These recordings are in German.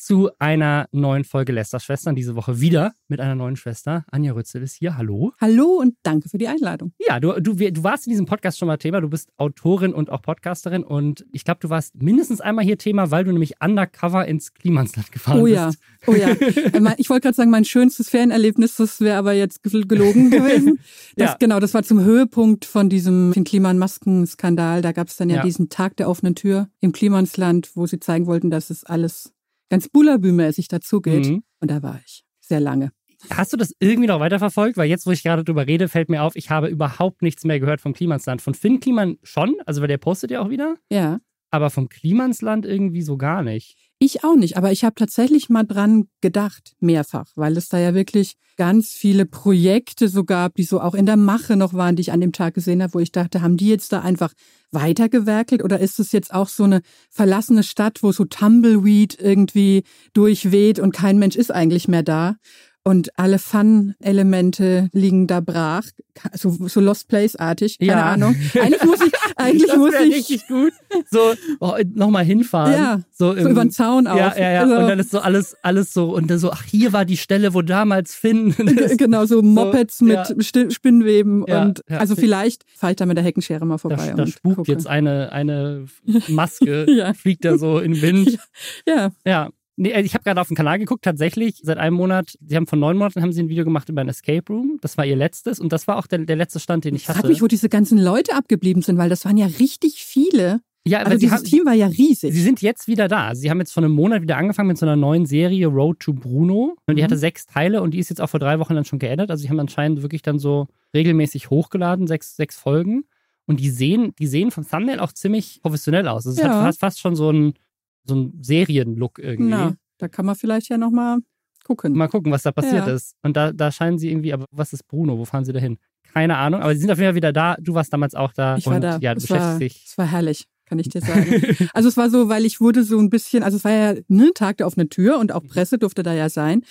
zu einer neuen Folge Lester-Schwestern. Diese Woche wieder mit einer neuen Schwester. Anja Rützel ist hier. Hallo. Hallo und danke für die Einladung. Ja, du, du, du warst in diesem Podcast schon mal Thema. Du bist Autorin und auch Podcasterin. Und ich glaube, du warst mindestens einmal hier Thema, weil du nämlich undercover ins Klimansland gefahren oh, bist. Ja. Oh ja. ich wollte gerade sagen, mein schönstes Ferienerlebnis, das wäre aber jetzt gelogen gewesen. Das, ja. Genau, das war zum Höhepunkt von diesem Kliman-Masken-Skandal. Da gab es dann ja, ja, diesen Tag der offenen Tür im Klimansland, wo sie zeigen wollten, dass es alles ganz Bullabü-mäßig dazugeht. Mhm. Und da war ich sehr lange. Hast du das irgendwie noch weiterverfolgt? Weil jetzt, wo ich gerade drüber rede, fällt mir auf, ich habe überhaupt nichts mehr gehört vom Klimansland. Von Finn Kliman schon, also weil der postet ja auch wieder. Ja. Aber vom Klimansland irgendwie so gar nicht. Ich auch nicht, aber ich habe tatsächlich mal dran gedacht, mehrfach, weil es da ja wirklich ganz viele Projekte so gab, die so auch in der Mache noch waren, die ich an dem Tag gesehen habe, wo ich dachte, haben die jetzt da einfach weitergewerkelt oder ist es jetzt auch so eine verlassene Stadt, wo so Tumbleweed irgendwie durchweht und kein Mensch ist eigentlich mehr da? Und alle Fun-Elemente liegen da brach, so, so Lost Place-artig, keine ja. Ahnung. Eigentlich muss ich, eigentlich muss ich richtig gut so oh, nochmal hinfahren, ja, so, im, so über den Zaun auch. Ja, ja, ja. Also, und dann ist so alles, alles so und dann so, ach hier war die Stelle, wo damals Finn. genau, so Mopeds so, mit ja. Spinnweben ja, und also vielleicht fahre ich da mit der Heckenschere mal vorbei. Da, da spukt gucke. jetzt eine eine Maske, fliegt da so in den Wind. Ja. Ja. Nee, äh, ich habe gerade auf den Kanal geguckt, tatsächlich seit einem Monat, sie haben vor neun Monaten haben sie ein Video gemacht über ein Escape Room. Das war ihr letztes und das war auch der, der letzte Stand, den ich hatte. Ich frage mich, wo diese ganzen Leute abgeblieben sind, weil das waren ja richtig viele. Ja, also dieses haben, Team war ja riesig. Sie sind jetzt wieder da. Sie haben jetzt vor einem Monat wieder angefangen mit so einer neuen Serie Road to Bruno. Und die mhm. hatte sechs Teile und die ist jetzt auch vor drei Wochen dann schon geändert. Also sie haben anscheinend wirklich dann so regelmäßig hochgeladen, sechs, sechs Folgen. Und die sehen, die sehen vom Thumbnail auch ziemlich professionell aus. Also es ja. hat fast, fast schon so ein, so ein Serienlook irgendwie. Na. Da kann man vielleicht ja nochmal gucken. Mal gucken, was da passiert ja. ist. Und da, da scheinen sie irgendwie, aber was ist Bruno? Wo fahren sie da hin? Keine Ahnung, aber sie sind auf jeden Fall wieder da. Du warst damals auch da. Ich war da. Ja, du es beschäftigst war, dich. Es war herrlich kann ich dir sagen. also es war so, weil ich wurde so ein bisschen, also es war ja ne Tag der offenen Tür und auch Presse durfte da ja sein.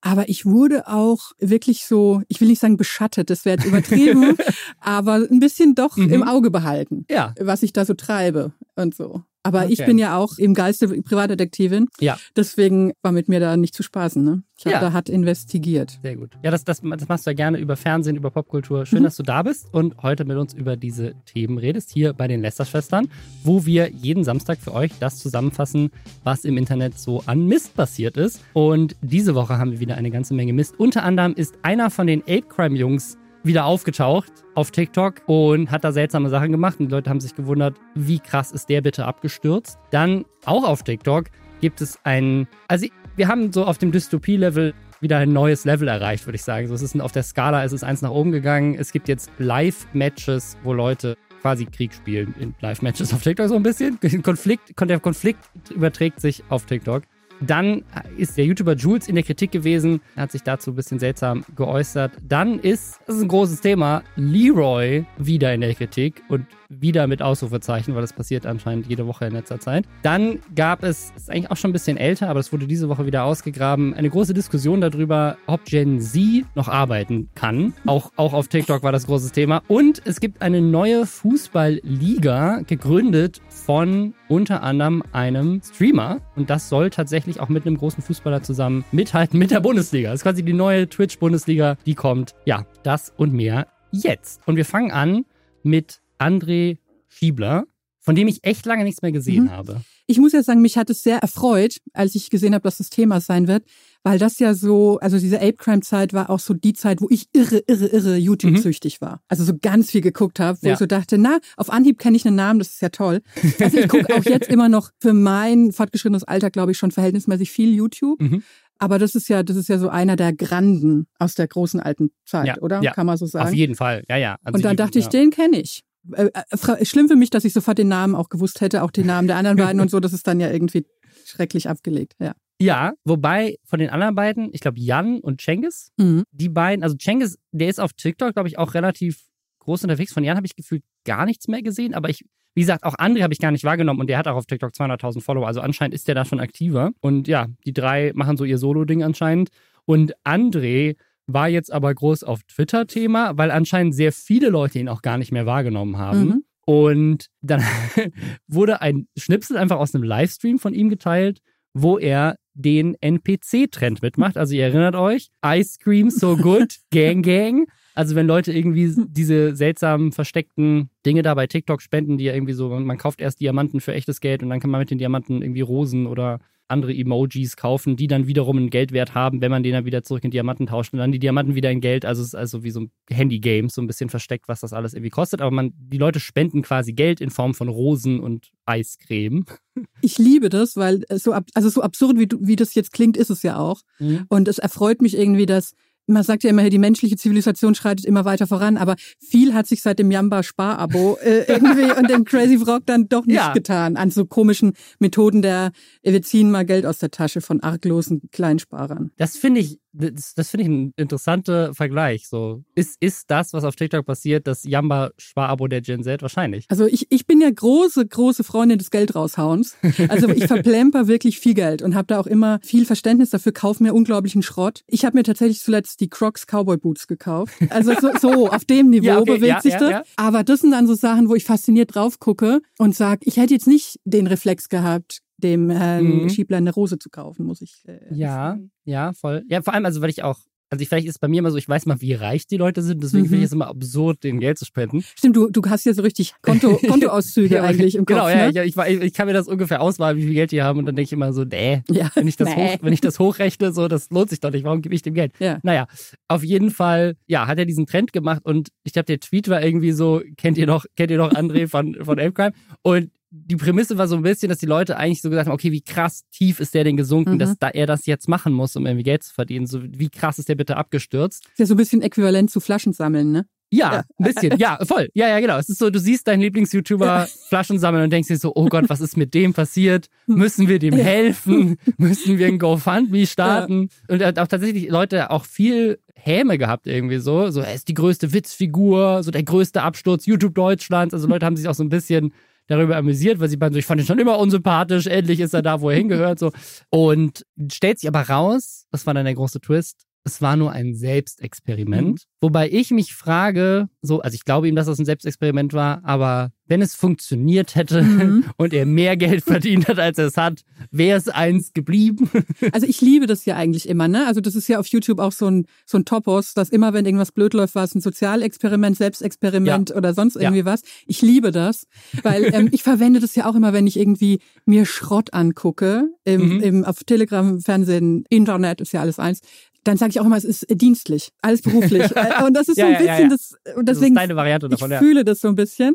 Aber ich wurde auch wirklich so, ich will nicht sagen beschattet, das wäre jetzt übertrieben, aber ein bisschen doch mhm. im Auge behalten, ja. was ich da so treibe und so. Aber okay. ich bin ja auch im Geiste Privatdetektivin. Ja. Deswegen war mit mir da nicht zu spaßen. Ne? Ich habe ja. da hat investigiert. Sehr gut. Ja, das, das, das machst du ja gerne über Fernsehen, über Popkultur. Schön, mhm. dass du da bist und heute mit uns über diese Themen redest, hier bei den Lester-Schwestern, wo wir jeden Samstag für euch das zusammenfassen, was im Internet so an Mist passiert ist. Und diese Woche haben wir wieder eine ganze Menge Mist. Unter anderem ist einer von den Ape Crime-Jungs wieder aufgetaucht auf TikTok und hat da seltsame Sachen gemacht. Und die Leute haben sich gewundert, wie krass ist der bitte abgestürzt. Dann auch auf TikTok gibt es ein, also wir haben so auf dem Dystopie-Level wieder ein neues Level erreicht, würde ich sagen. So, es ist auf der Skala ist es eins nach oben gegangen. Es gibt jetzt Live-Matches, wo Leute quasi Krieg spielen in Live-Matches auf TikTok so ein bisschen. Konflikt, der Konflikt überträgt sich auf TikTok. Dann ist der YouTuber Jules in der Kritik gewesen, hat sich dazu ein bisschen seltsam geäußert. Dann ist, das ist ein großes Thema, Leroy wieder in der Kritik und wieder mit Ausrufezeichen, weil das passiert anscheinend jede Woche in letzter Zeit. Dann gab es, ist eigentlich auch schon ein bisschen älter, aber es wurde diese Woche wieder ausgegraben, eine große Diskussion darüber, ob Gen Z noch arbeiten kann. Auch, auch auf TikTok war das großes Thema. Und es gibt eine neue Fußballliga, gegründet von unter anderem einem Streamer. Und das soll tatsächlich auch mit einem großen Fußballer zusammen mithalten mit der Bundesliga. Das ist quasi die neue Twitch-Bundesliga, die kommt. Ja, das und mehr jetzt. Und wir fangen an mit André Schiebler, von dem ich echt lange nichts mehr gesehen mhm. habe. Ich muss ja sagen, mich hat es sehr erfreut, als ich gesehen habe, dass das Thema sein wird, weil das ja so, also diese Ape Crime Zeit war auch so die Zeit, wo ich irre, irre, irre YouTube süchtig mhm. war. Also so ganz viel geguckt habe, wo ja. ich so dachte, na, auf Anhieb kenne ich einen Namen, das ist ja toll. Also ich gucke auch jetzt immer noch für mein fortgeschrittenes Alter, glaube ich, schon verhältnismäßig viel YouTube. Mhm. Aber das ist ja, das ist ja so einer der Granden aus der großen alten Zeit, ja, oder? Ja, Kann man so sagen. Auf jeden Fall, ja, ja. Also und dann dachte ich, ja. den kenne ich. Äh, äh, schlimm für mich, dass ich sofort den Namen auch gewusst hätte, auch den Namen der anderen beiden und so. Das ist dann ja irgendwie schrecklich abgelegt, ja. Ja, wobei von den anderen beiden, ich glaube Jan und Cengiz, mhm. die beiden, also Cengiz, der ist auf TikTok, glaube ich, auch relativ groß unterwegs. Von Jan habe ich gefühlt gar nichts mehr gesehen, aber ich, wie gesagt, auch André habe ich gar nicht wahrgenommen und der hat auch auf TikTok 200.000 Follower. Also anscheinend ist der da schon aktiver. Und ja, die drei machen so ihr Solo-Ding anscheinend. Und André war jetzt aber groß auf Twitter Thema, weil anscheinend sehr viele Leute ihn auch gar nicht mehr wahrgenommen haben. Mhm. Und dann wurde ein Schnipsel einfach aus einem Livestream von ihm geteilt, wo er den NPC-Trend mitmacht. Also ihr erinnert euch, Ice Cream so good, Gang Gang. Also wenn Leute irgendwie diese seltsamen versteckten Dinge da bei TikTok spenden, die ja irgendwie so, man kauft erst Diamanten für echtes Geld und dann kann man mit den Diamanten irgendwie Rosen oder andere Emojis kaufen, die dann wiederum einen Geldwert haben, wenn man den dann wieder zurück in Diamanten tauscht und dann die Diamanten wieder in Geld. Also es ist also wie so ein Handy-Game, so ein bisschen versteckt, was das alles irgendwie kostet. Aber man, die Leute spenden quasi Geld in Form von Rosen und Eiscreme. Ich liebe das, weil so, also so absurd wie, wie das jetzt klingt, ist es ja auch. Mhm. Und es erfreut mich irgendwie, dass man sagt ja immer, die menschliche Zivilisation schreitet immer weiter voran, aber viel hat sich seit dem Jamba-Sparabo äh, irgendwie und dem Crazy Frog dann doch nicht ja. getan an so komischen Methoden der, wir ziehen mal Geld aus der Tasche von arglosen Kleinsparern. Das finde ich das, das finde ich ein interessanter Vergleich. So, ist, ist das, was auf TikTok passiert, das Jamba-Sparabo der Gen Z? Wahrscheinlich. Also ich, ich bin ja große, große Freundin des Geldraushauens. Also ich verplemper wirklich viel Geld und habe da auch immer viel Verständnis dafür, kaufe mir unglaublichen Schrott. Ich habe mir tatsächlich zuletzt die Crocs Cowboy Boots gekauft. Also so, so auf dem Niveau ja, okay, bewegt ja, sich ja, das. Aber das sind dann so Sachen, wo ich fasziniert drauf gucke und sage, ich hätte jetzt nicht den Reflex gehabt, dem Herrn mhm. Schiebler eine Rose zu kaufen, muss ich. Äh, ja, sagen. ja, voll. Ja, vor allem, also weil ich auch also vielleicht ist es bei mir immer so, ich weiß mal, wie reich die Leute sind, deswegen mhm. finde ich es immer absurd, denen Geld zu spenden. Stimmt, du, du hast ja so richtig Konto, Kontoauszüge ja, eigentlich im genau, Kopf. Genau, ne? ja, ich, ich, ich, kann mir das ungefähr ausmalen, wie viel Geld die haben und dann denke ich immer so, nee, ja, wenn ich das nee. hoch, wenn ich das hochrechne, so, das lohnt sich doch nicht, warum gebe ich dem Geld? Ja. Naja, auf jeden Fall, ja, hat er diesen Trend gemacht und ich glaube, der Tweet war irgendwie so, kennt ihr noch, kennt ihr noch André von, von Apecrime? Und die Prämisse war so ein bisschen, dass die Leute eigentlich so gesagt haben, okay, wie krass tief ist der denn gesunken, mhm. dass da er das jetzt machen muss, um irgendwie Geld zu verdienen. So, wie krass ist der bitte abgestürzt? Ist ja so ein bisschen äquivalent zu Flaschen sammeln, ne? Ja, ja, ein bisschen. Ja, voll. Ja, ja, genau. Es ist so, du siehst deinen Lieblings-YouTuber ja. Flaschen sammeln und denkst dir so, oh Gott, was ist mit dem passiert? Müssen wir dem helfen? Müssen wir ein GoFundMe starten? Und er hat auch tatsächlich Leute auch viel Häme gehabt irgendwie so. So, er ist die größte Witzfigur, so der größte Absturz YouTube Deutschlands. Also Leute haben sich auch so ein bisschen darüber amüsiert, weil sie beiden so, ich fand ihn schon immer unsympathisch, endlich ist er da, wo er hingehört, so. Und stellt sich aber raus, das war dann der große Twist, es war nur ein Selbstexperiment. Mhm. Wobei ich mich frage, so, also ich glaube ihm, dass das ein Selbstexperiment war, aber wenn es funktioniert hätte mhm. und er mehr Geld verdient hat, als er es hat, wäre es eins geblieben. Also ich liebe das ja eigentlich immer, ne? Also das ist ja auf YouTube auch so ein, so ein Topos, dass immer, wenn irgendwas blöd läuft, war es ein Sozialexperiment, Selbstexperiment ja. oder sonst irgendwie ja. was. Ich liebe das, weil ähm, ich verwende das ja auch immer, wenn ich irgendwie mir Schrott angucke, im, mhm. im, auf Telegram, Fernsehen, Internet, ist ja alles eins dann sage ich auch immer, es ist dienstlich, alles beruflich. Äh, und das ist so ein bisschen ja, das, und deswegen, das ist deine Variante davon, ich fühle das so ein bisschen.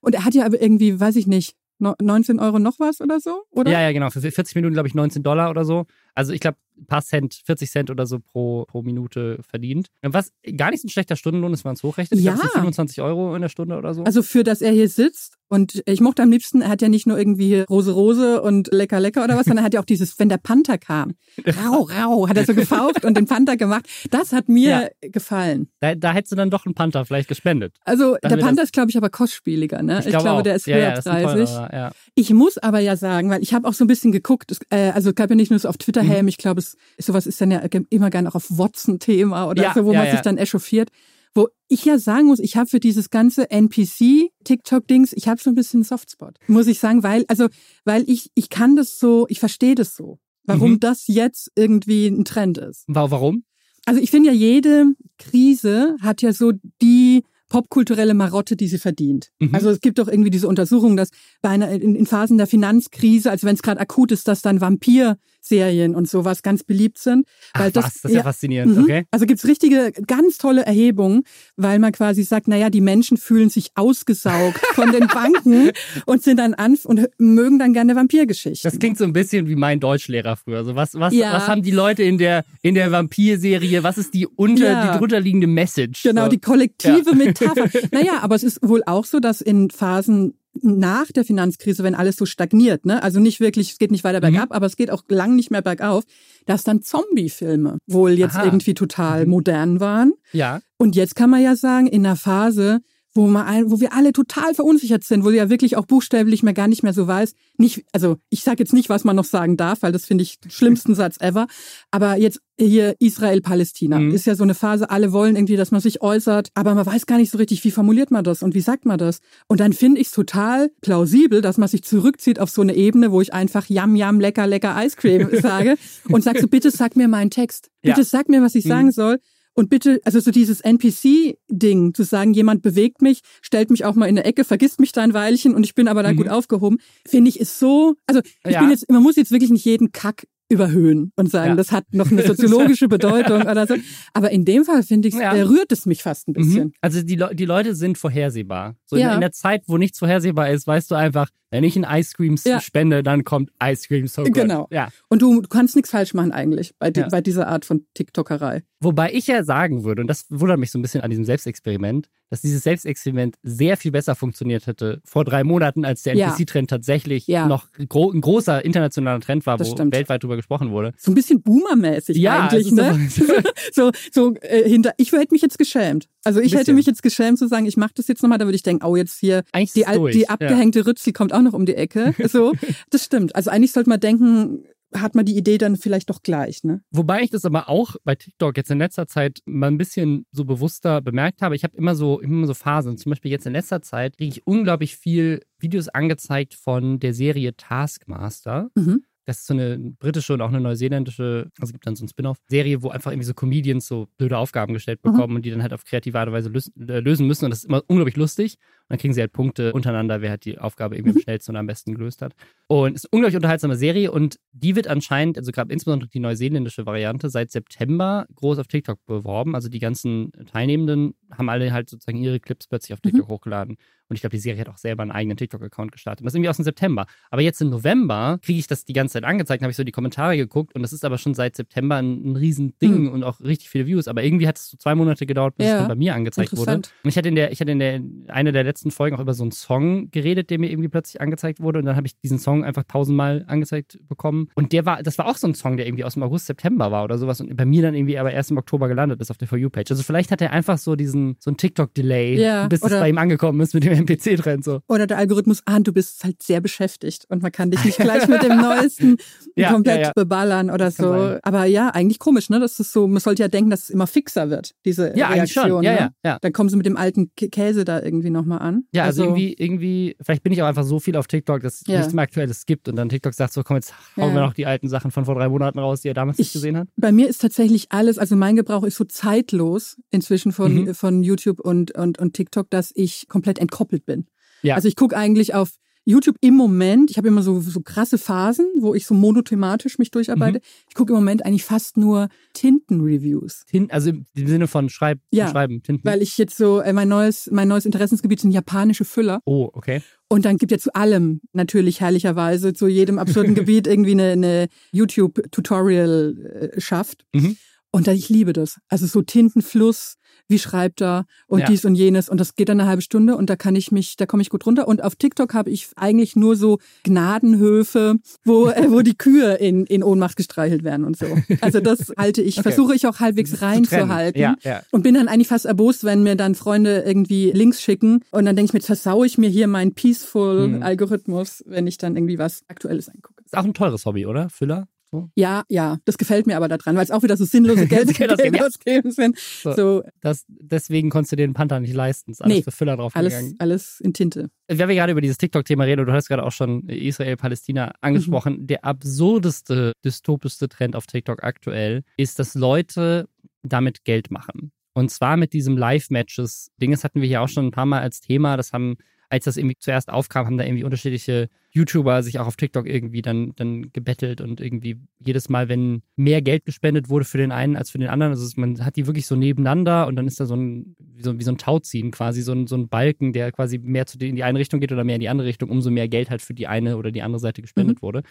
Und er hat ja aber irgendwie, weiß ich nicht, 19 Euro noch was oder so, oder? Ja, ja, genau. Für 40 Minuten, glaube ich, 19 Dollar oder so. Also ich glaube, ein paar Cent, 40 Cent oder so pro, pro Minute verdient. Was gar nicht so ein schlechter Stundenlohn ist, wenn man es hochrechnet. Ich ja. glaube, 25 Euro in der Stunde oder so. Also für das er hier sitzt und ich mochte am liebsten, er hat ja nicht nur irgendwie Rose Rose und Lecker Lecker oder was, sondern er hat ja auch dieses, wenn der Panther kam, rau, rau, hat er so gefaucht und den Panther gemacht. Das hat mir ja. gefallen. Da, da hättest du dann doch einen Panther vielleicht gespendet. Also der Panther ist, glaube ich, aber kostspieliger. Ne? Ich, ich glaube, auch. der ist ja, höherpreisig. Ja, teurer, ich muss aber ja sagen, weil ich habe auch so ein bisschen geguckt, es, äh, also es gab ja nicht nur so auf Twitter, mhm. ich glaube, es sowas ist dann ja immer gerne auch auf Watson-Thema oder ja, so, wo ja, man ja. sich dann echauffiert. Wo ich ja sagen muss, ich habe für dieses ganze NPC-TikTok-Dings, ich habe so ein bisschen Softspot, muss ich sagen, weil, also, weil ich, ich kann das so, ich verstehe das so, warum mhm. das jetzt irgendwie ein Trend ist. Warum? Also ich finde ja, jede Krise hat ja so die popkulturelle Marotte, die sie verdient. Mhm. Also es gibt doch irgendwie diese Untersuchung, dass bei einer, in, in Phasen der Finanzkrise, also wenn es gerade akut ist, dass dann Vampir Serien und sowas ganz beliebt sind. Weil Ach, das, was? das ist ja, ja faszinierend, mhm. okay. Also gibt's richtige, ganz tolle Erhebungen, weil man quasi sagt, naja, die Menschen fühlen sich ausgesaugt von den Banken und sind dann an und mögen dann gerne Vampirgeschichten. Das klingt so ein bisschen wie mein Deutschlehrer früher. Also was, was, ja. was haben die Leute in der, in der Vampirserie, was ist die unter, ja. die drunterliegende Message? Genau, so. die kollektive Metapher. naja, aber es ist wohl auch so, dass in Phasen nach der Finanzkrise, wenn alles so stagniert, ne, also nicht wirklich, es geht nicht weiter bergab, mhm. aber es geht auch lang nicht mehr bergauf, dass dann Zombie-Filme wohl jetzt Aha. irgendwie total mhm. modern waren. Ja. Und jetzt kann man ja sagen, in einer Phase, wo, man, wo wir alle total verunsichert sind, wo ja wirklich auch buchstäblich mehr gar nicht mehr so weiß. Nicht, also ich sage jetzt nicht, was man noch sagen darf, weil das finde ich den schlimmsten Satz ever. Aber jetzt hier Israel-Palästina mhm. ist ja so eine Phase, alle wollen irgendwie, dass man sich äußert, aber man weiß gar nicht so richtig, wie formuliert man das und wie sagt man das. Und dann finde ich es total plausibel, dass man sich zurückzieht auf so eine Ebene, wo ich einfach Yam Yam lecker lecker Eiscreme sage und sag so, bitte sag mir meinen Text. Bitte ja. sag mir, was ich mhm. sagen soll. Und bitte, also so dieses NPC-Ding, zu sagen, jemand bewegt mich, stellt mich auch mal in eine Ecke, vergisst mich da ein Weilchen und ich bin aber dann mhm. gut aufgehoben, finde ich ist so, also ich ja. bin jetzt, man muss jetzt wirklich nicht jeden Kack überhöhen und sagen, ja. das hat noch eine soziologische Bedeutung oder so. Aber in dem Fall finde ich, ja. rührt es mich fast ein bisschen. Mhm. Also die, Le die Leute sind vorhersehbar. So ja. in, in, der Zeit, wo nichts vorhersehbar ist, weißt du einfach, wenn ich ein Ice Cream ja. spende, dann kommt Ice Cream so good. Genau. Ja. Und du, du kannst nichts falsch machen eigentlich bei, die, bei dieser Art von TikTokerei. Wobei ich ja sagen würde, und das wundert mich so ein bisschen an diesem Selbstexperiment, dass dieses Selbstexperiment sehr viel besser funktioniert hätte vor drei Monaten, als der NPC-Trend tatsächlich noch gro ein großer internationaler Trend war, wo weltweit drüber gesprochen wurde. So ein bisschen Boomer-mäßig ja, eigentlich, ne? So, so äh, hinter. Ich hätte mich jetzt geschämt. Also ich hätte mich jetzt geschämt zu sagen, ich mache das jetzt nochmal, da würde ich denken, oh, jetzt hier eigentlich die, die abgehängte ja. Rützi kommt auch noch um die Ecke. So, das stimmt. Also eigentlich sollte man denken, hat man die Idee dann vielleicht doch gleich, ne? Wobei ich das aber auch bei TikTok jetzt in letzter Zeit mal ein bisschen so bewusster bemerkt habe. Ich habe immer so immer so Phasen. Zum Beispiel jetzt in letzter Zeit kriege ich unglaublich viel Videos angezeigt von der Serie Taskmaster. Mhm. Das ist so eine britische und auch eine neuseeländische, also es gibt dann so eine Spin-off-Serie, wo einfach irgendwie so Comedians so blöde Aufgaben gestellt mhm. bekommen mhm. und die dann halt auf kreative Art und Weise äh, lösen müssen. Und das ist immer unglaublich lustig. Und dann kriegen sie halt Punkte untereinander, wer halt die Aufgabe irgendwie mhm. am schnellsten und am besten gelöst hat. Und es ist eine unglaublich unterhaltsame Serie und die wird anscheinend, also gerade insbesondere die neuseeländische Variante, seit September groß auf TikTok beworben. Also die ganzen Teilnehmenden haben alle halt sozusagen ihre Clips plötzlich auf TikTok mhm. hochgeladen. Und ich glaube, die Serie hat auch selber einen eigenen TikTok-Account gestartet. das ist irgendwie aus dem September. Aber jetzt im November kriege ich das die ganze Zeit angezeigt, habe ich so die Kommentare geguckt und das ist aber schon seit September ein, ein Riesending mhm. und auch richtig viele Views. Aber irgendwie hat es so zwei Monate gedauert, bis ja. es dann bei mir angezeigt wurde. Und ich hatte in der, ich hatte in der eine der letzten Folgen auch über so einen Song geredet, der mir irgendwie plötzlich angezeigt wurde. Und dann habe ich diesen Song einfach tausendmal angezeigt bekommen. Und der war, das war auch so ein Song, der irgendwie aus dem August, September war oder sowas. Und bei mir dann irgendwie aber erst im Oktober gelandet ist auf der For You-Page. Also vielleicht hat er einfach so diesen, so ein TikTok-Delay, ja. bis es bei ihm angekommen ist mit dem MPC-Trend. So. Oder der Algorithmus, ah, du bist halt sehr beschäftigt und man kann dich nicht gleich mit dem Neuesten ja, komplett ja, ja. beballern oder so. Aber ja, eigentlich komisch, ne? Das ist so, man sollte ja denken, dass es immer fixer wird, diese ja, Reaktion. Ja, ne? ja, Dann kommen sie mit dem alten Käse da irgendwie nochmal an. Ja, also, also, irgendwie, irgendwie, vielleicht bin ich auch einfach so viel auf TikTok, dass nichts mehr Aktuelles gibt und dann TikTok sagt so, komm, jetzt hauen wir noch die alten Sachen von vor drei Monaten raus, die er damals ich, nicht gesehen hat. Bei mir ist tatsächlich alles, also mein Gebrauch ist so zeitlos inzwischen von, mhm. von YouTube und, und, und TikTok, dass ich komplett entkoppelt bin. Ja. Also ich gucke eigentlich auf YouTube im Moment, ich habe immer so, so krasse Phasen, wo ich so monothematisch mich durcharbeite. Mhm. Ich gucke im Moment eigentlich fast nur Tintenreviews. Tint, also im Sinne von Schreib, ja, Schreiben, Tinten. Weil ich jetzt so, äh, mein neues, mein neues Interessensgebiet sind japanische Füller. Oh, okay. Und dann gibt ja zu allem natürlich herrlicherweise, zu jedem absurden Gebiet irgendwie eine, eine YouTube-Tutorial äh, schafft. Mhm. Und ich liebe das. Also so Tintenfluss, wie schreibt er und ja. dies und jenes und das geht dann eine halbe Stunde und da kann ich mich, da komme ich gut runter. Und auf TikTok habe ich eigentlich nur so Gnadenhöfe, wo, äh, wo die Kühe in, in Ohnmacht gestreichelt werden und so. Also das halte ich, okay. versuche ich auch halbwegs reinzuhalten ja, ja. und bin dann eigentlich fast erbost, wenn mir dann Freunde irgendwie Links schicken und dann denke ich mir, versaue ich mir hier meinen Peaceful-Algorithmus, hm. wenn ich dann irgendwie was Aktuelles angucke. Ist auch ein teures Hobby, oder? Füller? So. Ja, ja, das gefällt mir aber daran, weil es auch wieder so sinnlose Geld, Geld ausgeben sind. So, so. Das, deswegen konntest du dir den Panther nicht leisten. Ist alles nee, für Füller drauf alles. Alles in Tinte. Wenn wir gerade über dieses TikTok-Thema reden, und du hast gerade auch schon Israel-Palästina angesprochen, mhm. der absurdeste, dystopischste Trend auf TikTok aktuell ist, dass Leute damit Geld machen. Und zwar mit diesem Live-Matches-Ding. Das hatten wir hier auch schon ein paar Mal als Thema. Das haben als das irgendwie zuerst aufkam, haben da irgendwie unterschiedliche YouTuber sich auch auf TikTok irgendwie dann, dann gebettelt und irgendwie jedes Mal, wenn mehr Geld gespendet wurde für den einen als für den anderen, also man hat die wirklich so nebeneinander und dann ist da so ein, wie so, wie so ein Tauziehen quasi, so ein, so ein Balken, der quasi mehr zu in die eine Richtung geht oder mehr in die andere Richtung, umso mehr Geld halt für die eine oder die andere Seite gespendet mhm. wurde.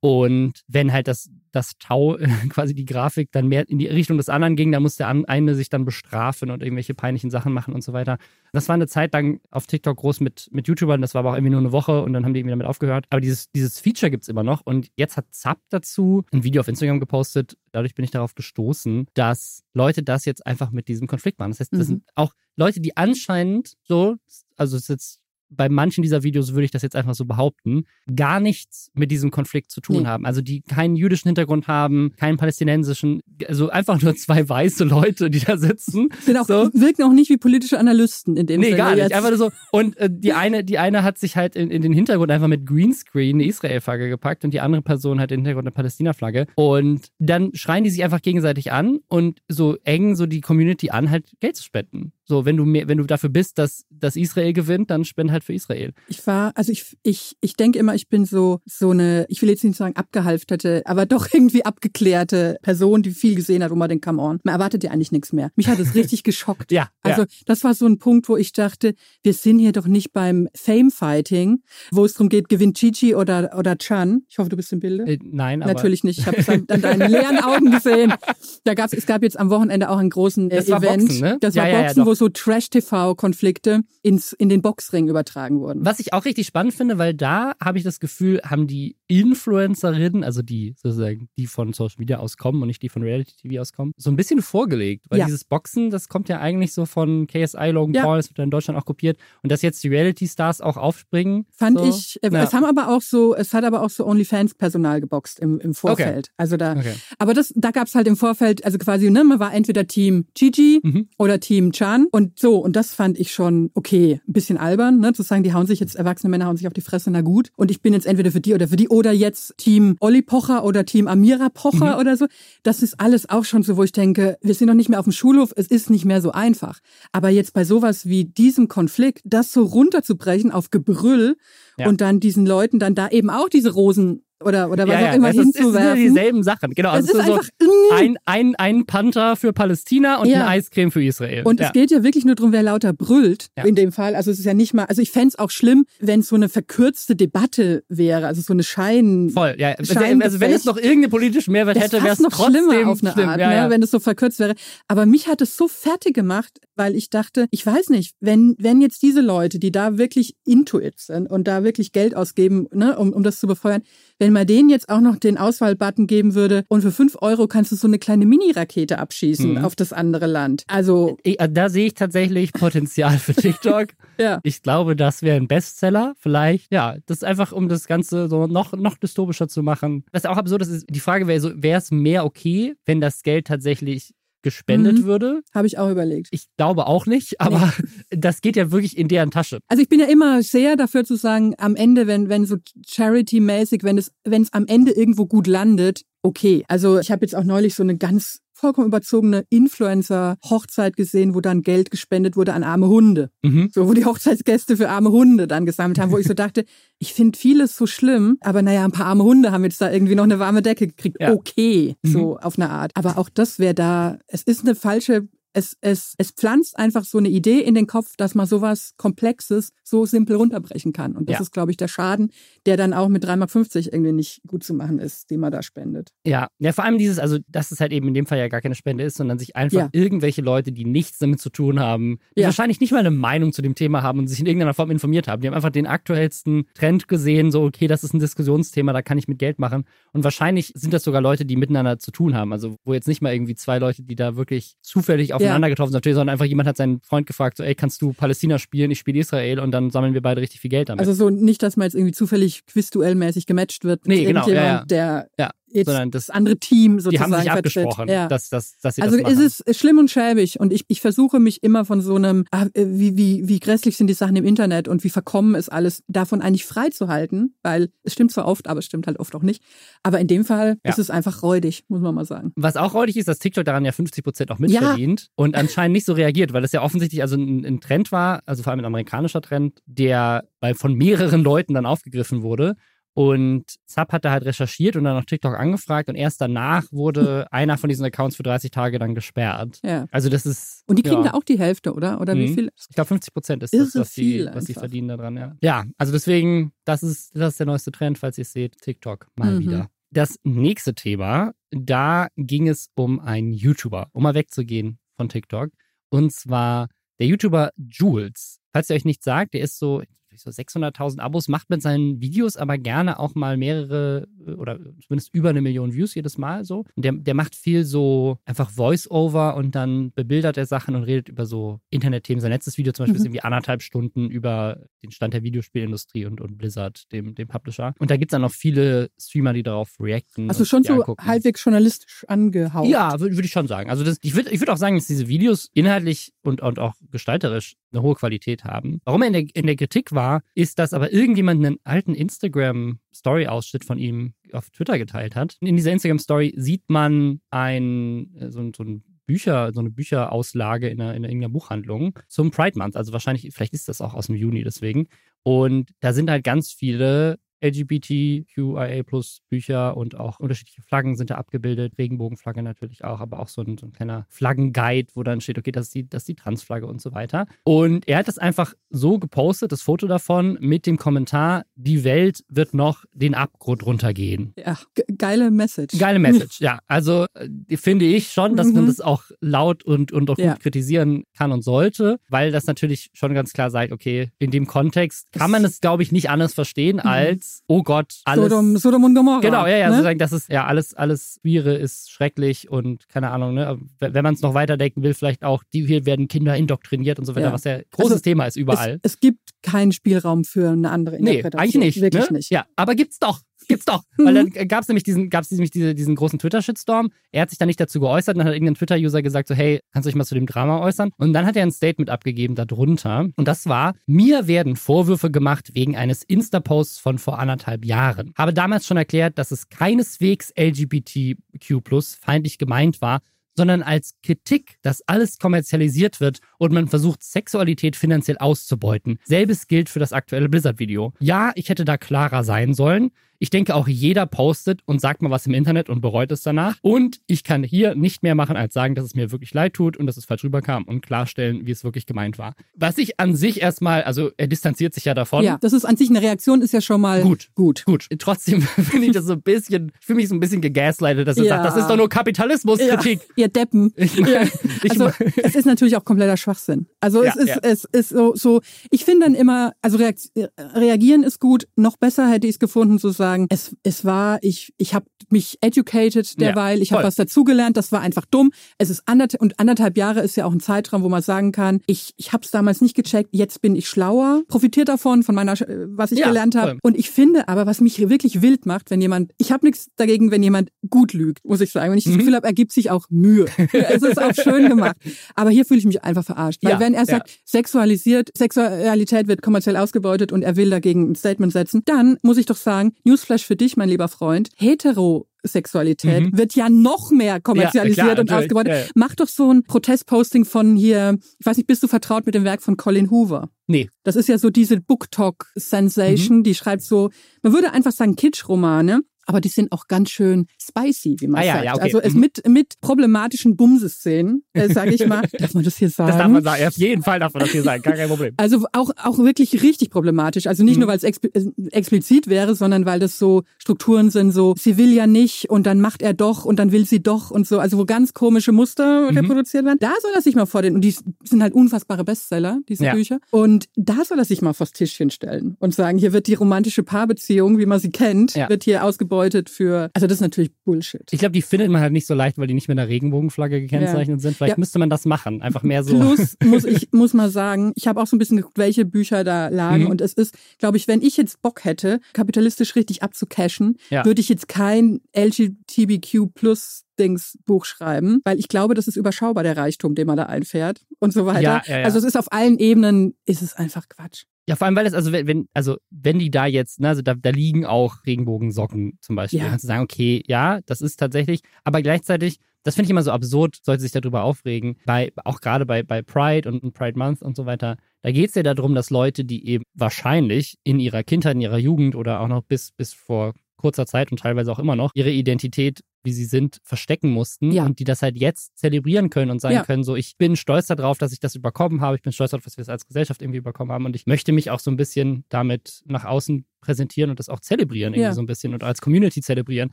Und wenn halt das, das Tau, quasi die Grafik, dann mehr in die Richtung des anderen ging, dann musste der eine sich dann bestrafen und irgendwelche peinlichen Sachen machen und so weiter. Das war eine Zeit lang auf TikTok groß mit, mit YouTubern, das war aber auch irgendwie nur eine Woche und dann haben die irgendwie damit aufgehört. Aber dieses, dieses Feature gibt es immer noch und jetzt hat Zap dazu ein Video auf Instagram gepostet. Dadurch bin ich darauf gestoßen, dass Leute das jetzt einfach mit diesem Konflikt machen. Das heißt, das mhm. sind auch Leute, die anscheinend so, also es ist jetzt bei manchen dieser Videos würde ich das jetzt einfach so behaupten, gar nichts mit diesem Konflikt zu tun nee. haben. Also die keinen jüdischen Hintergrund haben, keinen palästinensischen, also einfach nur zwei weiße Leute, die da sitzen. Sind auch, so. Wirken auch nicht wie politische Analysten in dem Nee, Sinne gar nicht. Jetzt. Einfach nur so. Und äh, die eine, die eine hat sich halt in, in den Hintergrund einfach mit Greenscreen eine Israel-Flagge gepackt und die andere Person hat in den Hintergrund eine Palästina-Flagge. Und dann schreien die sich einfach gegenseitig an und so eng so die Community an, halt Geld zu spenden. So, wenn du mehr, wenn du dafür bist, dass, dass Israel gewinnt, dann spend halt für Israel. Ich war, also ich, ich, ich denke immer, ich bin so, so eine, ich will jetzt nicht sagen abgehalfterte, aber doch irgendwie abgeklärte Person, die viel gesehen hat, wo man denkt, come on. Man erwartet ja eigentlich nichts mehr. Mich hat es richtig geschockt. ja. Also, ja. das war so ein Punkt, wo ich dachte, wir sind hier doch nicht beim Fame-Fighting, wo es darum geht, gewinnt Chichi oder, oder Chan. Ich hoffe, du bist im Bilde. Äh, nein, aber. Natürlich nicht. Ich habe es an, an, deinen leeren Augen gesehen. Da gab's, es gab jetzt am Wochenende auch einen großen äh, das Event. War Boxen, ne? Das war ja, Boxen, ja, wo so Trash-TV-Konflikte ins in den Boxring übertragen wurden. Was ich auch richtig spannend finde, weil da habe ich das Gefühl, haben die Influencerinnen, also die sozusagen die von Social Media auskommen und nicht die von Reality TV auskommen, so ein bisschen vorgelegt, weil ja. dieses Boxen, das kommt ja eigentlich so von KSI Logan ja. Paul, das wird ja in Deutschland auch kopiert und dass jetzt die Reality Stars auch aufspringen. Fand so. ich, äh, ja. es haben aber auch so, es hat aber auch so OnlyFans Personal geboxt im, im Vorfeld. Okay. Also da, okay. aber das, da gab es halt im Vorfeld, also quasi, ne, man war entweder Team Gigi mhm. oder Team Chan und so und das fand ich schon okay, ein bisschen albern, ne, zu sagen, die hauen sich jetzt, erwachsene Männer hauen sich auf die Fresse, na gut. Und ich bin jetzt entweder für die oder für die oder jetzt Team Olli Pocher oder Team Amira Pocher mhm. oder so. Das ist alles auch schon so, wo ich denke, wir sind noch nicht mehr auf dem Schulhof, es ist nicht mehr so einfach. Aber jetzt bei sowas wie diesem Konflikt, das so runterzubrechen auf Gebrüll ja. und dann diesen Leuten dann da eben auch diese Rosen oder, oder was ja, auch immer ja, hinzuwerfen. Das sind dieselben Sachen. Genau. Das also ist so einfach, ein, ein, ein Panther für Palästina und ja. eine Eiscreme für Israel. Und ja. es geht ja wirklich nur darum, wer lauter brüllt in dem Fall. Also es ist ja nicht mal, also ich fände es auch schlimm, wenn es so eine verkürzte Debatte wäre, also so eine Schein. Voll, ja. Schein also wenn es noch irgendeinen politischen Mehrwert hätte, wäre es noch trotzdem schlimmer auf eine schlimm. Art, ne, wenn es so verkürzt wäre. Aber mich hat es so fertig gemacht, weil ich dachte, ich weiß nicht, wenn, wenn jetzt diese Leute, die da wirklich into it sind und da wirklich Geld ausgeben, ne, um, um das zu befeuern, wenn man denen jetzt auch noch den Auswahlbutton geben würde und für fünf Euro kannst du so eine kleine Mini-Rakete abschießen mhm. auf das andere Land. Also. Äh, da sehe ich tatsächlich Potenzial für TikTok. ja. Ich glaube, das wäre ein Bestseller. Vielleicht, ja, das ist einfach, um das Ganze so noch, noch dystopischer zu machen. Was auch absurd ist, die Frage wäre so, wäre es mehr okay, wenn das Geld tatsächlich gespendet mhm. würde. Habe ich auch überlegt. Ich glaube auch nicht, aber nee. das geht ja wirklich in deren Tasche. Also ich bin ja immer sehr dafür zu sagen, am Ende, wenn, wenn so Charity-mäßig, wenn es, wenn es am Ende irgendwo gut landet, okay. Also ich habe jetzt auch neulich so eine ganz vollkommen überzogene Influencer-Hochzeit gesehen, wo dann Geld gespendet wurde an arme Hunde. Mhm. So, wo die Hochzeitsgäste für arme Hunde dann gesammelt haben, wo ich so dachte, ich finde vieles so schlimm, aber naja, ein paar arme Hunde haben jetzt da irgendwie noch eine warme Decke gekriegt. Ja. Okay, mhm. so auf eine Art. Aber auch das wäre da, es ist eine falsche es, es, es pflanzt einfach so eine Idee in den Kopf, dass man sowas Komplexes so simpel runterbrechen kann. Und das ja. ist, glaube ich, der Schaden, der dann auch mit 3,50 Mark irgendwie nicht gut zu machen ist, den man da spendet. Ja, ja, vor allem dieses, also dass es halt eben in dem Fall ja gar keine Spende ist, sondern sich einfach ja. irgendwelche Leute, die nichts damit zu tun haben, die ja. wahrscheinlich nicht mal eine Meinung zu dem Thema haben und sich in irgendeiner Form informiert haben. Die haben einfach den aktuellsten Trend gesehen, so, okay, das ist ein Diskussionsthema, da kann ich mit Geld machen. Und wahrscheinlich sind das sogar Leute, die miteinander zu tun haben. Also wo jetzt nicht mal irgendwie zwei Leute, die da wirklich zufällig auf aufeinander getroffen sind, sondern einfach jemand hat seinen Freund gefragt, so, ey, kannst du Palästina spielen, ich spiele Israel. Und dann sammeln wir beide richtig viel Geld damit. Also so nicht, dass man jetzt irgendwie zufällig quizduellmäßig gematcht wird mit nee, genau, ja, ja. der ja jetzt sondern das andere Team sozusagen. Die haben sich abgesprochen, ja. dass, dass, dass sie Also das ist es schlimm und schäbig und ich, ich versuche mich immer von so einem, ah, äh, wie, wie, wie grässlich sind die Sachen im Internet und wie verkommen ist alles, davon eigentlich frei zu halten, weil es stimmt zwar oft, aber es stimmt halt oft auch nicht. Aber in dem Fall ja. ist es einfach räudig, muss man mal sagen. Was auch räudig ist, dass TikTok daran ja 50 Prozent auch mitverdient ja. und anscheinend nicht so reagiert, weil das ja offensichtlich also ein, ein Trend war, also vor allem ein amerikanischer Trend, der bei, von mehreren Leuten dann aufgegriffen wurde. Und Zap hat da halt recherchiert und dann auf TikTok angefragt und erst danach wurde einer von diesen Accounts für 30 Tage dann gesperrt. Ja. Also das ist. Und die kriegen ja. da auch die Hälfte, oder? Oder mhm. wie viel? Ich glaube 50 Prozent ist das, was, sie, was sie verdienen daran, ja. Ja, also deswegen, das ist, das ist der neueste Trend, falls ihr es seht. TikTok mal mhm. wieder. Das nächste Thema, da ging es um einen YouTuber, um mal wegzugehen von TikTok. Und zwar der YouTuber Jules. Falls ihr euch nicht sagt, der ist so, so 600.000 Abos, macht mit seinen Videos aber gerne auch mal mehrere äh, oder zumindest über eine Million Views jedes Mal so. Und der, der macht viel so einfach Voice-Over und dann bebildert er Sachen und redet über so Internetthemen. Sein letztes Video zum Beispiel mhm. ist irgendwie anderthalb Stunden über den Stand der Videospielindustrie und, und Blizzard, dem, dem Publisher. Und da gibt es dann noch viele Streamer, die darauf reacten. Also schon so angucken. halbwegs journalistisch angehaucht. Ja, würde würd ich schon sagen. Also das, ich würde ich würd auch sagen, dass diese Videos inhaltlich und, und auch gestalterisch eine hohe Qualität haben. Warum er in der, in der Kritik war, ist, dass aber irgendjemand einen alten Instagram-Story-Ausschnitt von ihm auf Twitter geteilt hat. In dieser Instagram-Story sieht man ein, äh, so, so ein Bücher, so eine Bücherauslage in, einer, in irgendeiner Buchhandlung zum Pride Month. Also wahrscheinlich, vielleicht ist das auch aus dem Juni deswegen. Und da sind halt ganz viele LGBTQIA plus Bücher und auch unterschiedliche Flaggen sind da abgebildet, Regenbogenflagge natürlich auch, aber auch so ein, so ein kleiner Flaggenguide, wo dann steht, okay, das ist, die, das ist die Transflagge und so weiter. Und er hat das einfach so gepostet, das Foto davon, mit dem Kommentar, die Welt wird noch den Abgrund runtergehen. Ja, geile Message. Geile Message, ja. Also äh, finde ich schon, dass mhm. man das auch laut und, und auch ja. gut kritisieren kann und sollte, weil das natürlich schon ganz klar sagt, okay, in dem Kontext kann man es, glaube ich, nicht anders verstehen mhm. als oh Gott, alles. Sodom, Sodom und Gomorra. Genau, ja, ja, ne? sozusagen, das ist ja alles, alles Queere ist schrecklich und keine Ahnung, ne? Wenn man es noch weiterdenken will, vielleicht auch, die hier werden Kinder indoktriniert und so weiter, ja. was ja großes also, Thema ist überall. Es, es, gibt keinen Spielraum für eine andere Interpretation. Nee, eigentlich nicht. Wirklich ne? nicht. Ja, aber gibt's doch. Gibt's doch. Weil dann mhm. gab es nämlich diesen, gab's nämlich diese, diesen großen Twitter-Shitstorm. Er hat sich dann nicht dazu geäußert. Dann hat irgendein Twitter-User gesagt so, hey, kannst du dich mal zu dem Drama äußern? Und dann hat er ein Statement abgegeben darunter. Und das war, mir werden Vorwürfe gemacht wegen eines Insta-Posts von vor anderthalb Jahren. Habe damals schon erklärt, dass es keineswegs LGBTQ plus feindlich gemeint war, sondern als Kritik, dass alles kommerzialisiert wird und man versucht, Sexualität finanziell auszubeuten. Selbes gilt für das aktuelle Blizzard-Video. Ja, ich hätte da klarer sein sollen. Ich denke, auch jeder postet und sagt mal was im Internet und bereut es danach. Und ich kann hier nicht mehr machen, als sagen, dass es mir wirklich leid tut und dass es falsch rüberkam und klarstellen, wie es wirklich gemeint war. Was ich an sich erstmal, also er distanziert sich ja davon. Ja, das ist an sich eine Reaktion, ist ja schon mal gut. Gut. Gut. Trotzdem finde ich das so ein bisschen, ich fühle mich so ein bisschen gegaslightet, dass er ja. sagt, das ist doch nur Kapitalismuskritik. Ja, ihr Deppen. Ich mein, ja. Also, es ist natürlich auch kompletter Schwachsinn. Also es ist, es ist so, so, ich finde dann immer, also reagieren ist gut, noch besser hätte ich es gefunden zu sagen, sagen, es, es war, ich, ich habe mich educated derweil, ja, ich habe was dazugelernt, das war einfach dumm. Es ist anderthalb, und anderthalb Jahre ist ja auch ein Zeitraum, wo man sagen kann, ich, ich habe es damals nicht gecheckt, jetzt bin ich schlauer, profitiert davon, von meiner, was ich ja, gelernt habe. Und ich finde aber, was mich wirklich wild macht, wenn jemand, ich habe nichts dagegen, wenn jemand gut lügt, muss ich sagen. Wenn ich mhm. das Gefühl habe, er gibt sich auch Mühe. es ist auch schön gemacht. Aber hier fühle ich mich einfach verarscht. Weil ja, wenn er sagt, sexualisiert, Sexualität wird kommerziell ausgebeutet und er will dagegen ein Statement setzen, dann muss ich doch sagen, News Newsflash für dich, mein lieber Freund. Heterosexualität mhm. wird ja noch mehr kommerzialisiert ja, klar, und ausgebeutet. Ja, ja. Mach doch so ein Protestposting von hier, ich weiß nicht, bist du vertraut mit dem Werk von Colin Hoover? Nee. Das ist ja so diese Book Talk Sensation, mhm. die schreibt so, man würde einfach sagen Kitsch-Romane aber die sind auch ganz schön spicy, wie man ah, ja, sagt. Ja, okay. Also es mhm. mit, mit problematischen Bumseszenen, äh, sage ich mal. darf man das hier sagen? Das darf man sagen. Auf jeden Fall darf man das hier sagen. Gar kein Problem. Also auch, auch wirklich richtig problematisch. Also nicht mhm. nur, weil es expl äh, explizit wäre, sondern weil das so Strukturen sind, so sie will ja nicht und dann macht er doch und dann will sie doch und so. Also wo ganz komische Muster mhm. reproduziert werden. Da soll er sich mal vor den, und die sind halt unfassbare Bestseller, diese ja. Bücher. Und da soll er sich mal vors Tischchen stellen und sagen, hier wird die romantische Paarbeziehung, wie man sie kennt, ja. wird hier ausgebeutet für. Also das ist natürlich Bullshit. Ich glaube, die findet man halt nicht so leicht, weil die nicht mit einer Regenbogenflagge gekennzeichnet ja. sind. Vielleicht ja. müsste man das machen. Einfach mehr so. Plus muss ich muss mal sagen, ich habe auch so ein bisschen geguckt, welche Bücher da lagen. Mhm. Und es ist, glaube ich, wenn ich jetzt Bock hätte, kapitalistisch richtig abzucashen, ja. würde ich jetzt kein LGBTQ plus Dings Buch schreiben, weil ich glaube, das ist überschaubar, der Reichtum, den man da einfährt und so weiter. Ja, ja, ja. Also es ist auf allen Ebenen, ist es einfach Quatsch. Ja, vor allem, weil es, also wenn, also wenn die da jetzt, ne, also da, da liegen auch Regenbogensocken zum Beispiel, ja. kannst du sagen, okay, ja, das ist tatsächlich, aber gleichzeitig, das finde ich immer so absurd, sollte sich darüber aufregen, bei, auch gerade bei, bei Pride und, und Pride Month und so weiter, da geht es ja darum, dass Leute, die eben wahrscheinlich in ihrer Kindheit, in ihrer Jugend oder auch noch bis, bis vor kurzer Zeit und teilweise auch immer noch ihre Identität wie sie sind, verstecken mussten ja. und die das halt jetzt zelebrieren können und sagen ja. können, so ich bin stolz darauf, dass ich das überkommen habe, ich bin stolz darauf, dass wir es als Gesellschaft irgendwie überkommen haben und ich möchte mich auch so ein bisschen damit nach außen präsentieren und das auch zelebrieren, irgendwie ja. so ein bisschen und als Community zelebrieren.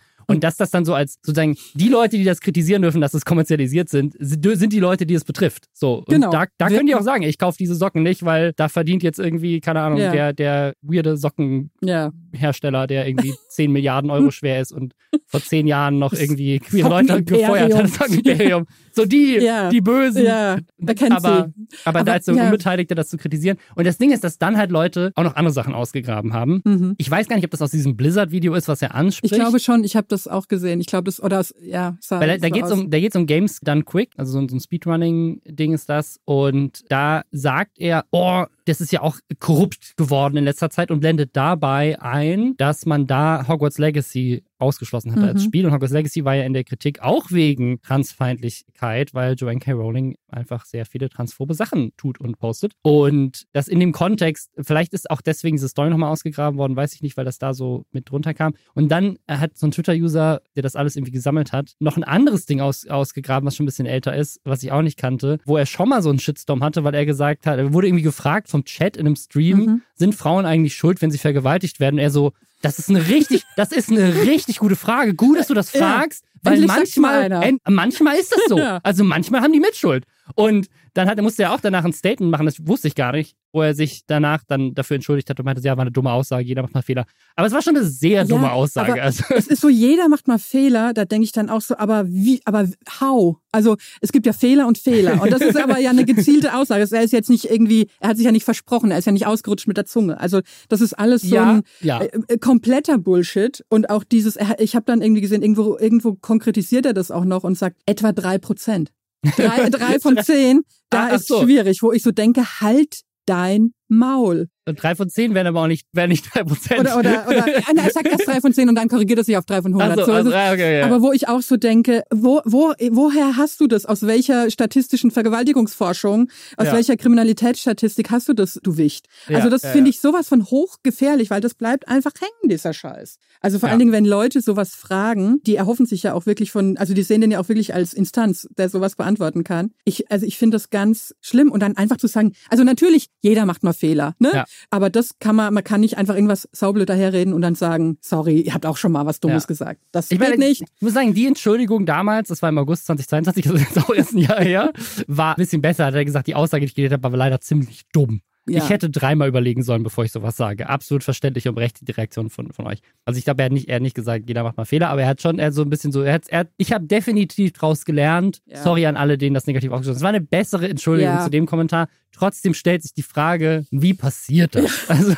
Und dass das dann so als sozusagen die Leute, die das kritisieren dürfen, dass es kommerzialisiert sind, sind die Leute, die es betrifft. So. Und genau. da, da können die auch sagen, ich kaufe diese Socken nicht, weil da verdient jetzt irgendwie, keine Ahnung, ja. der, der weirde Sockenhersteller, der irgendwie 10 Milliarden Euro schwer ist und vor zehn Jahren noch irgendwie queere Leute gefeuert hat. Das Sockenimperium. So die, ja. die Bösen. Ja, aber, sie. aber, aber da als so ja. Unbeteiligte das zu kritisieren. Und das Ding ist, dass dann halt Leute auch noch andere Sachen ausgegraben haben. Mhm. Ich weiß gar nicht, ob das aus diesem Blizzard-Video ist, was er anspricht. Ich glaube schon, ich habe das auch gesehen. Ich glaube, das, oder das, ja. Sah, Weil da, geht es um, um Games Done Quick, also so, so ein Speedrunning-Ding ist das. Und da sagt er, oh, das ist ja auch korrupt geworden in letzter Zeit und blendet dabei ein, dass man da Hogwarts Legacy ausgeschlossen hatte mhm. als Spiel. Und Hogwarts Legacy war ja in der Kritik auch wegen Transfeindlichkeit, weil Joanne K. Rowling einfach sehr viele transphobe Sachen tut und postet. Und das in dem Kontext, vielleicht ist auch deswegen diese Story nochmal ausgegraben worden, weiß ich nicht, weil das da so mit drunter kam. Und dann hat so ein Twitter-User, der das alles irgendwie gesammelt hat, noch ein anderes Ding aus, ausgegraben, was schon ein bisschen älter ist, was ich auch nicht kannte, wo er schon mal so einen Shitstorm hatte, weil er gesagt hat, er wurde irgendwie gefragt vom Chat in einem Stream, mhm. sind Frauen eigentlich schuld, wenn sie vergewaltigt werden? Und er so, das ist eine richtig, das ist eine richtig gute Frage. Gut, dass du das fragst, ja, weil manchmal, manchmal ist das so. Ja. Also manchmal haben die Mitschuld. Und dann hat, musste er auch danach ein Statement machen, das wusste ich gar nicht, wo er sich danach dann dafür entschuldigt hat und meinte, ja, war eine dumme Aussage, jeder macht mal Fehler. Aber es war schon eine sehr dumme ja, Aussage. Also. Es ist so, jeder macht mal Fehler, da denke ich dann auch so, aber wie, aber how? Also es gibt ja Fehler und Fehler. Und das ist aber ja eine gezielte Aussage. Er ist jetzt nicht irgendwie, er hat sich ja nicht versprochen, er ist ja nicht ausgerutscht mit der Zunge. Also das ist alles so ja, ein ja. Äh, äh kompletter Bullshit. Und auch dieses, ich habe dann irgendwie gesehen, irgendwo, irgendwo konkretisiert er das auch noch und sagt, etwa drei Prozent. Drei, drei von zehn, da ah, ist so. schwierig, wo ich so denke, halt dein Maul. Und drei von zehn wären aber auch nicht, wären nicht drei Prozent. Oder, oder, oder, er sagt erst drei von zehn und dann korrigiert er sich auf drei von hundert. So, also, okay, ja. Aber wo ich auch so denke, wo, wo, woher hast du das? Aus welcher statistischen Vergewaltigungsforschung, aus ja. welcher Kriminalitätsstatistik hast du das, du Wicht? Ja, also das finde ich sowas von hochgefährlich, weil das bleibt einfach hängen, dieser Scheiß. Also vor allen Dingen, wenn Leute sowas fragen, die erhoffen sich ja auch wirklich von, also die sehen den ja auch wirklich als Instanz, der sowas beantworten kann. Ich, also ich finde das ganz schlimm und dann einfach zu sagen, also natürlich, jeder macht mal Fehler, ne? Aber das kann man, man kann nicht einfach irgendwas saublöd daherreden und dann sagen, sorry, ihr habt auch schon mal was Dummes ja. gesagt. Das ich geht nicht. Ich muss sagen, die Entschuldigung damals, das war im August 2022, also jetzt auch erst ein Jahr her, war ein bisschen besser. Hat er gesagt, die Aussage, die ich geredet habe, war leider ziemlich dumm. Ja. Ich hätte dreimal überlegen sollen, bevor ich sowas sage. Absolut verständlich und berechtigte Reaktion von, von euch. Also ich glaube, er hat nicht, er hat nicht gesagt, jeder macht mal Fehler, aber er hat schon, er hat so ein bisschen so, er hat, er hat ich habe definitiv draus gelernt. Ja. Sorry an alle, denen das negativ ausgesprochen ist. Es war eine bessere Entschuldigung ja. zu dem Kommentar. Trotzdem stellt sich die Frage, wie passiert das? Also,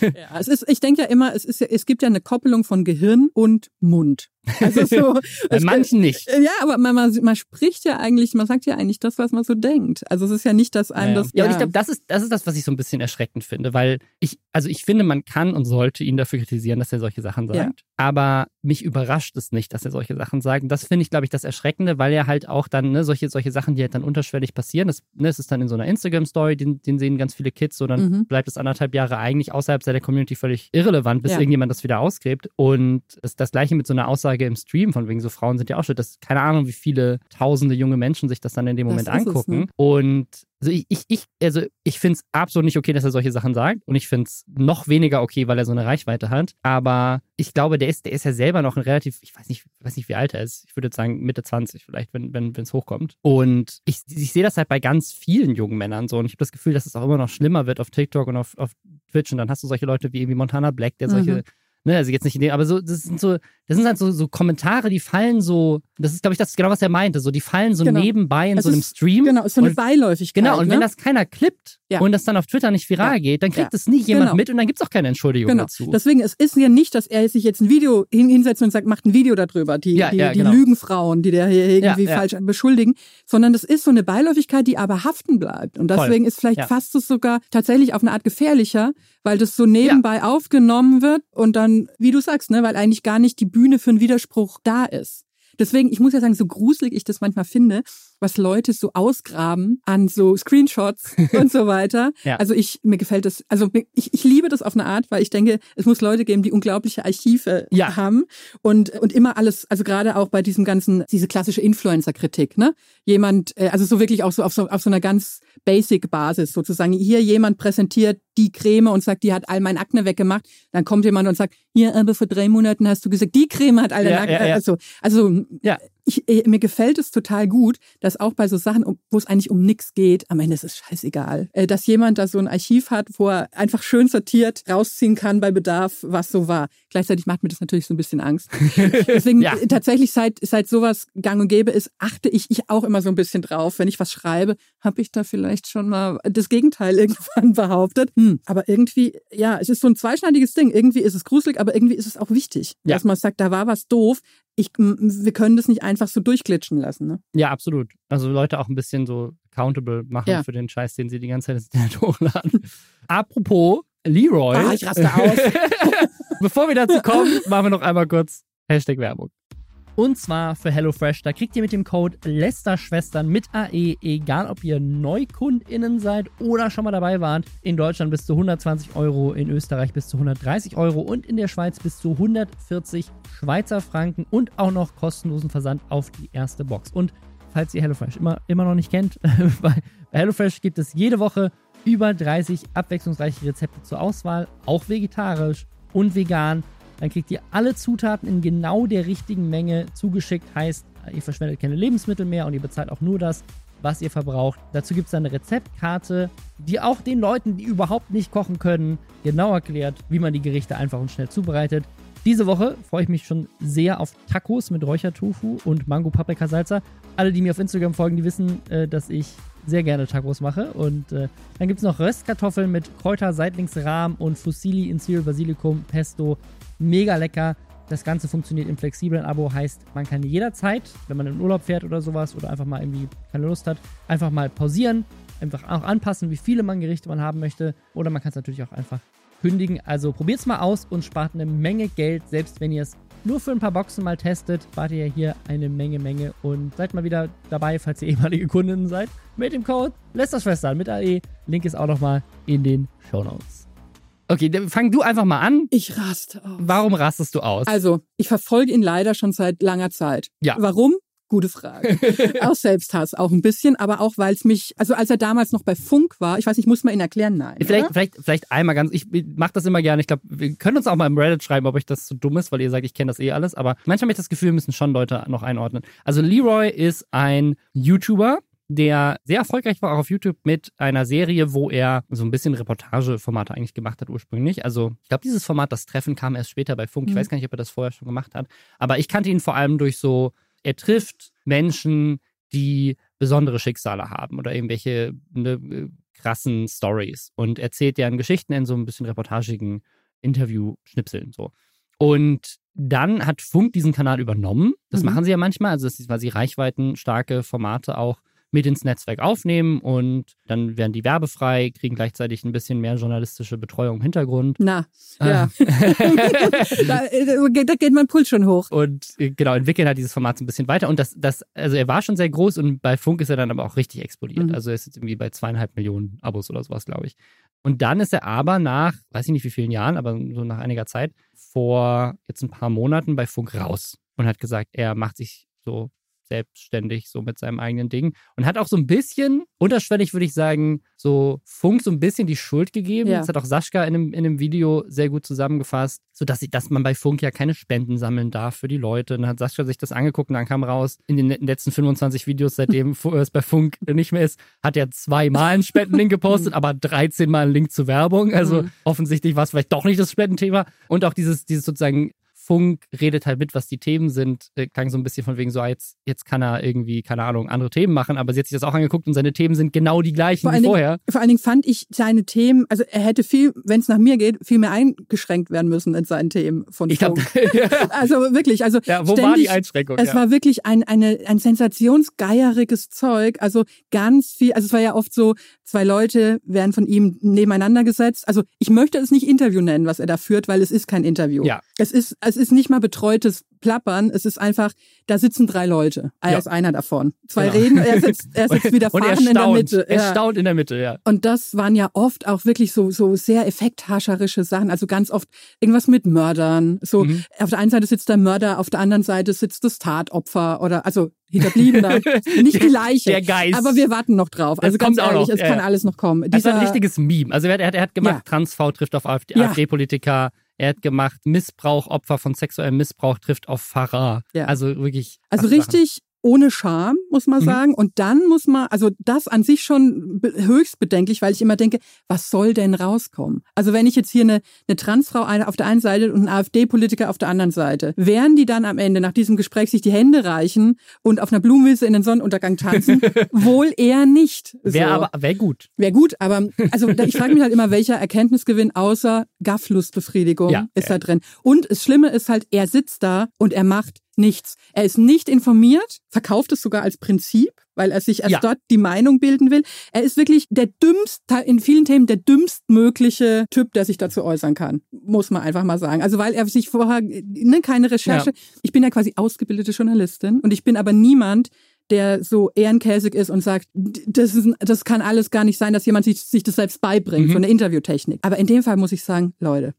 ja, es ist, ich denke ja immer, es ist ja, es gibt ja eine Koppelung von Gehirn und Mund. Also so, Bei manchen nicht. Ja, aber man, man, man spricht ja eigentlich, man sagt ja eigentlich das, was man so denkt. Also es ist ja nicht, dass einem ja. das. Ja, ja und ich glaube, das ist, das ist das, was ich so ein bisschen erschreckend finde, weil ich, also ich finde, man kann und sollte ihn dafür kritisieren, dass er solche Sachen sagt. Ja. Aber mich überrascht es nicht, dass er solche Sachen sagt. Und das finde ich, glaube ich, das Erschreckende, weil er halt auch dann, ne, solche, solche Sachen, die halt dann unterschwellig passieren, das, ne, das ist dann in so einer Instagram-Story, den, den sehen ganz viele Kids, so dann mhm. bleibt es anderthalb Jahre eigentlich außerhalb seiner Community völlig irrelevant, bis irgendjemand das wieder ausgräbt. Und das, das gleiche mit so einer Aussage im Stream von wegen so Frauen sind ja auch schuld. Das keine Ahnung, wie viele tausende junge Menschen sich das dann in dem Moment angucken. Es, ne? Und also ich, ich, ich, also ich finde es absolut nicht okay, dass er solche Sachen sagt. Und ich finde es noch weniger okay, weil er so eine Reichweite hat. Aber ich glaube, der ist, der ist ja selber noch ein relativ, ich weiß nicht, weiß nicht, wie alt er ist. Ich würde jetzt sagen Mitte 20 vielleicht, wenn wenn es hochkommt. Und ich, ich sehe das halt bei ganz vielen jungen Männern so. Und ich habe das Gefühl, dass es auch immer noch schlimmer wird auf TikTok und auf, auf Twitch. Und dann hast du solche Leute wie irgendwie Montana Black, der solche mhm Ne, also jetzt nicht in dem, aber so, das sind so, das sind halt so, so Kommentare, die fallen so, das ist, glaube ich, das ist genau, was er meinte, so, die fallen so genau. nebenbei in es so einem Stream. Genau, ist so eine und, Beiläufigkeit. Genau, und ne? wenn das keiner klippt ja. und das dann auf Twitter nicht viral ja. geht, dann kriegt es ja. nie jemand genau. mit und dann gibt's auch keine Entschuldigung genau. dazu. Deswegen, es ist ja nicht, dass er sich jetzt ein Video hin, hinsetzt und sagt, macht ein Video darüber, die, die, die genau. Lügenfrauen, die der hier irgendwie falsch beschuldigen, sondern das ist so eine Beiläufigkeit, die aber haften bleibt. Und deswegen Voll. ist vielleicht fast es sogar tatsächlich auf eine Art gefährlicher, weil das so nebenbei aufgenommen wird und dann, wie du sagst, ne, weil eigentlich gar nicht die Bühne für einen Widerspruch da ist. Deswegen, ich muss ja sagen, so gruselig ich das manchmal finde, was Leute so ausgraben an so Screenshots und so weiter. Ja. Also ich, mir gefällt das, also ich, ich liebe das auf eine Art, weil ich denke, es muss Leute geben, die unglaubliche Archive Ja. haben und, und immer alles, also gerade auch bei diesem ganzen, diese klassische Influencer-Kritik, ne? Jemand, äh, also so wirklich auch so auf so, auf so einer ganz Basic-Basis sozusagen. Hier jemand präsentiert die Creme und sagt, die hat all mein Akne weggemacht. Dann kommt jemand und sagt, hier, aber vor drei Monaten hast du gesagt, die Creme hat all dein Ja, Akne. ja. Also, also Ja. Ich, äh, mir gefällt es total gut, dass auch bei so Sachen, wo es eigentlich um nichts geht, am Ende ist es scheißegal, äh, dass jemand da so ein Archiv hat, wo er einfach schön sortiert rausziehen kann bei Bedarf, was so war. Gleichzeitig macht mir das natürlich so ein bisschen Angst. Deswegen Ja. äh, tatsächlich seit seit sowas gang und gäbe ist, achte ich ich auch immer so ein bisschen drauf, wenn ich was schreibe, habe ich da vielleicht schon mal das Gegenteil irgendwann behauptet. Hm, aber irgendwie, ja, es ist so ein zweischneidiges Ding. Irgendwie ist es gruselig, aber irgendwie ist es auch wichtig, Ja. dass man sagt, da war was doof. Ich, wir können das nicht einfach so durchglitschen lassen. Ne? Ja, absolut. Also Leute auch ein bisschen so accountable machen Ja. für den Scheiß, den sie die ganze Zeit ins Internet hochladen. Apropos Leroy. Ah, ich raste aus. Bevor wir dazu kommen, machen wir noch einmal kurz Hashtag Werbung. Und zwar für HelloFresh. Da kriegt ihr mit dem Code Lästerschwestern mit AE, egal ob ihr NeukundInnen seid oder schon mal dabei wart, in Deutschland bis zu 120 Euro, in Österreich bis zu 130 Euro und in der Schweiz bis zu 140 Schweizer Franken und auch noch kostenlosen Versand auf die erste Box. Und falls ihr HelloFresh immer, immer noch nicht kennt, bei, bei HelloFresh gibt es jede Woche über 30 abwechslungsreiche Rezepte zur Auswahl, auch vegetarisch und vegan. Dann kriegt ihr alle Zutaten in genau der richtigen Menge zugeschickt. Heißt, ihr verschwendet keine Lebensmittel mehr und ihr bezahlt auch nur das, was ihr verbraucht. Dazu gibt es eine Rezeptkarte, die auch den Leuten, die überhaupt nicht kochen können, genau erklärt, wie man die Gerichte einfach und schnell zubereitet. Diese Woche freue ich mich schon sehr auf Tacos mit Räuchertofu und Mango Paprika Salsa. Alle, die mir auf Instagram folgen, die wissen, äh, dass ich sehr gerne Tacos mache. Und äh, dann gibt es noch Röstkartoffeln mit Kräuter, Seitlingsrahm und Fusilli in Zwiebel, Basilikum, Pesto. Mega lecker. Das Ganze funktioniert im flexiblen Abo, heißt, man kann jederzeit, wenn man in Urlaub fährt oder sowas oder einfach mal irgendwie keine Lust hat, einfach mal pausieren, einfach auch anpassen, wie viele man Gerichte man haben möchte. Oder man kann es natürlich auch einfach kündigen. Also probiert's mal aus und spart eine Menge Geld, selbst wenn ihr es nur für ein paar Boxen mal testet, spart ihr ja hier eine Menge, Menge und seid mal wieder dabei, falls ihr ehemalige Kundinnen seid, mit dem Code Lästerschwestern mit AE. Link ist auch nochmal in den Show Notes. Okay, fang du einfach mal an. Ich raste aus. Warum rastest du aus? Also, ich verfolge ihn leider schon seit langer Zeit. Ja. Warum? Gute Frage. Aus Selbsthass auch ein bisschen, aber auch, weil es mich, also als er damals noch bei Funk war, ich weiß nicht, muss man ihn erklären? Nein. Vielleicht, oder? vielleicht, vielleicht einmal ganz, ich mache das immer gerne. Ich glaube, wir können uns auch mal im Reddit schreiben, ob euch das so dumm ist, weil ihr sagt, ich kenne das eh alles. Aber manchmal habe ich das Gefühl, wir müssen schon Leute noch einordnen. Also Leroy ist ein YouTuber, der sehr erfolgreich war auch auf YouTube mit einer Serie, wo er so ein bisschen Reportageformate eigentlich gemacht hat ursprünglich. Also ich glaube, dieses Format, das Treffen, kam erst später bei Funk. Ich Mhm. weiß gar nicht, ob er das vorher schon gemacht hat. Aber ich kannte ihn vor allem durch so, er trifft Menschen, die besondere Schicksale haben oder irgendwelche ne, krassen Stories und erzählt deren Geschichten in so ein bisschen reportagigen Interview-Schnipseln so. Und dann hat Funk diesen Kanal übernommen. Das Mhm. machen sie ja manchmal, also das ist, weil sie reichweitenstarke Formate auch mit ins Netzwerk aufnehmen und dann werden die werbefrei, kriegen gleichzeitig ein bisschen mehr journalistische Betreuung im Hintergrund. Na, Ah. ja. da, äh, da geht mein Puls schon hoch. und äh, genau, entwickeln halt dieses Format so ein bisschen weiter. Und das, das, also er war schon sehr groß und bei Funk ist er dann aber auch richtig explodiert. Mhm. Also er ist jetzt irgendwie bei zweieinhalb Millionen Abos oder sowas, glaube ich. Und dann ist er aber nach, weiß ich nicht wie vielen Jahren, aber so nach einiger Zeit, vor jetzt ein paar Monaten bei Funk raus und hat gesagt, er macht sich so selbstständig, so mit seinem eigenen Ding. Und hat auch so ein bisschen, unterschwellig würde ich sagen, so Funk so ein bisschen die Schuld gegeben. Ja. Das hat auch Sascha in einem, in einem Video sehr gut zusammengefasst, sodass sie, dass man bei Funk ja keine Spenden sammeln darf für die Leute. Und dann hat Sascha sich das angeguckt und dann kam raus, in den letzten 25 Videos, seitdem es bei Funk nicht mehr ist, hat er zweimal einen Spendenlink gepostet, aber 13 Mal einen Link zur Werbung. Also Mhm. offensichtlich war es vielleicht doch nicht das Spendenthema. Und auch dieses, dieses sozusagen Funk redet halt mit, was die Themen sind. Äh, klang so ein bisschen von wegen so, ah, jetzt, jetzt kann er irgendwie, keine Ahnung, andere Themen machen, aber sie hat sich das auch angeguckt und seine Themen sind genau die gleichen Vor wie allen Dingen- vorher. Vor allen Dingen fand ich seine Themen, also er hätte viel, wenn es nach mir geht, viel mehr eingeschränkt werden müssen in seinen Themen von Ich Funk. Also wirklich, also ja, wo war ständig, die Einschränkung? Es ja. war wirklich ein, eine, ein sensationsgeieriges Zeug. Also ganz viel, also es war ja oft so, zwei Leute werden von ihm nebeneinander gesetzt. Also ich möchte es nicht Interview nennen, was er da führt, weil es ist kein Interview. Ja. Es ist, es ist nicht mal betreutes Plappern. Es ist einfach, da sitzen drei Leute. Er ja. ist einer davon. Zwei genau. reden, er sitzt, er sitzt wieder fahren in der Mitte. Er ja. staunt in der Mitte, ja. Und das waren ja oft auch wirklich so, so sehr effekthascherische Sachen. Also ganz oft irgendwas mit Mördern. So, mhm. auf der einen Seite sitzt der Mörder, auf der anderen Seite sitzt das Tatopfer oder, also Hinterbliebener. Nicht die Leiche. Der Geist. Aber wir warten noch drauf. Also ganz ehrlich, noch. es ja, kann alles noch kommen. Das ist ein richtiges Meme. Also er hat, er hat gemacht, ja. Transfrau trifft auf AfD-Politiker. Er hat gemacht, Missbrauch, Opfer von sexuellem Missbrauch trifft auf Pfarrer. Ja. Also wirklich. Also richtig ohne Scham, muss man mhm. sagen. Und dann muss man, also das an sich schon höchst bedenklich, weil ich immer denke, was soll denn rauskommen? Also wenn ich jetzt hier eine, eine Transfrau auf der einen Seite und einen AfD-Politiker auf der anderen Seite, werden die dann am Ende nach diesem Gespräch sich die Hände reichen und auf einer Blumenwiese in den Sonnenuntergang tanzen? Wohl eher nicht. So. Wäre aber, wäre gut. Wäre gut, aber also ich frage mich halt immer, welcher Erkenntnisgewinn außer Gafflustbefriedigung ja, ist ja. da drin. Und das Schlimme ist halt, er sitzt da und er macht nichts. Er ist nicht informiert, verkauft es sogar als Prinzip, weil er sich erst ja. dort die Meinung bilden will. Er ist wirklich der dümmst, in vielen Themen der dümmstmögliche Typ, der sich dazu äußern kann. Muss man einfach mal sagen. Also weil er sich vorher, ne, keine Recherche. Ja. Ich bin ja quasi ausgebildete Journalistin und ich bin aber niemand, der so ehrenkäsig ist und sagt, das, ist, das kann alles gar nicht sein, dass jemand sich, sich das selbst beibringt, mhm. so eine Interviewtechnik. Aber in dem Fall muss ich sagen, Leute,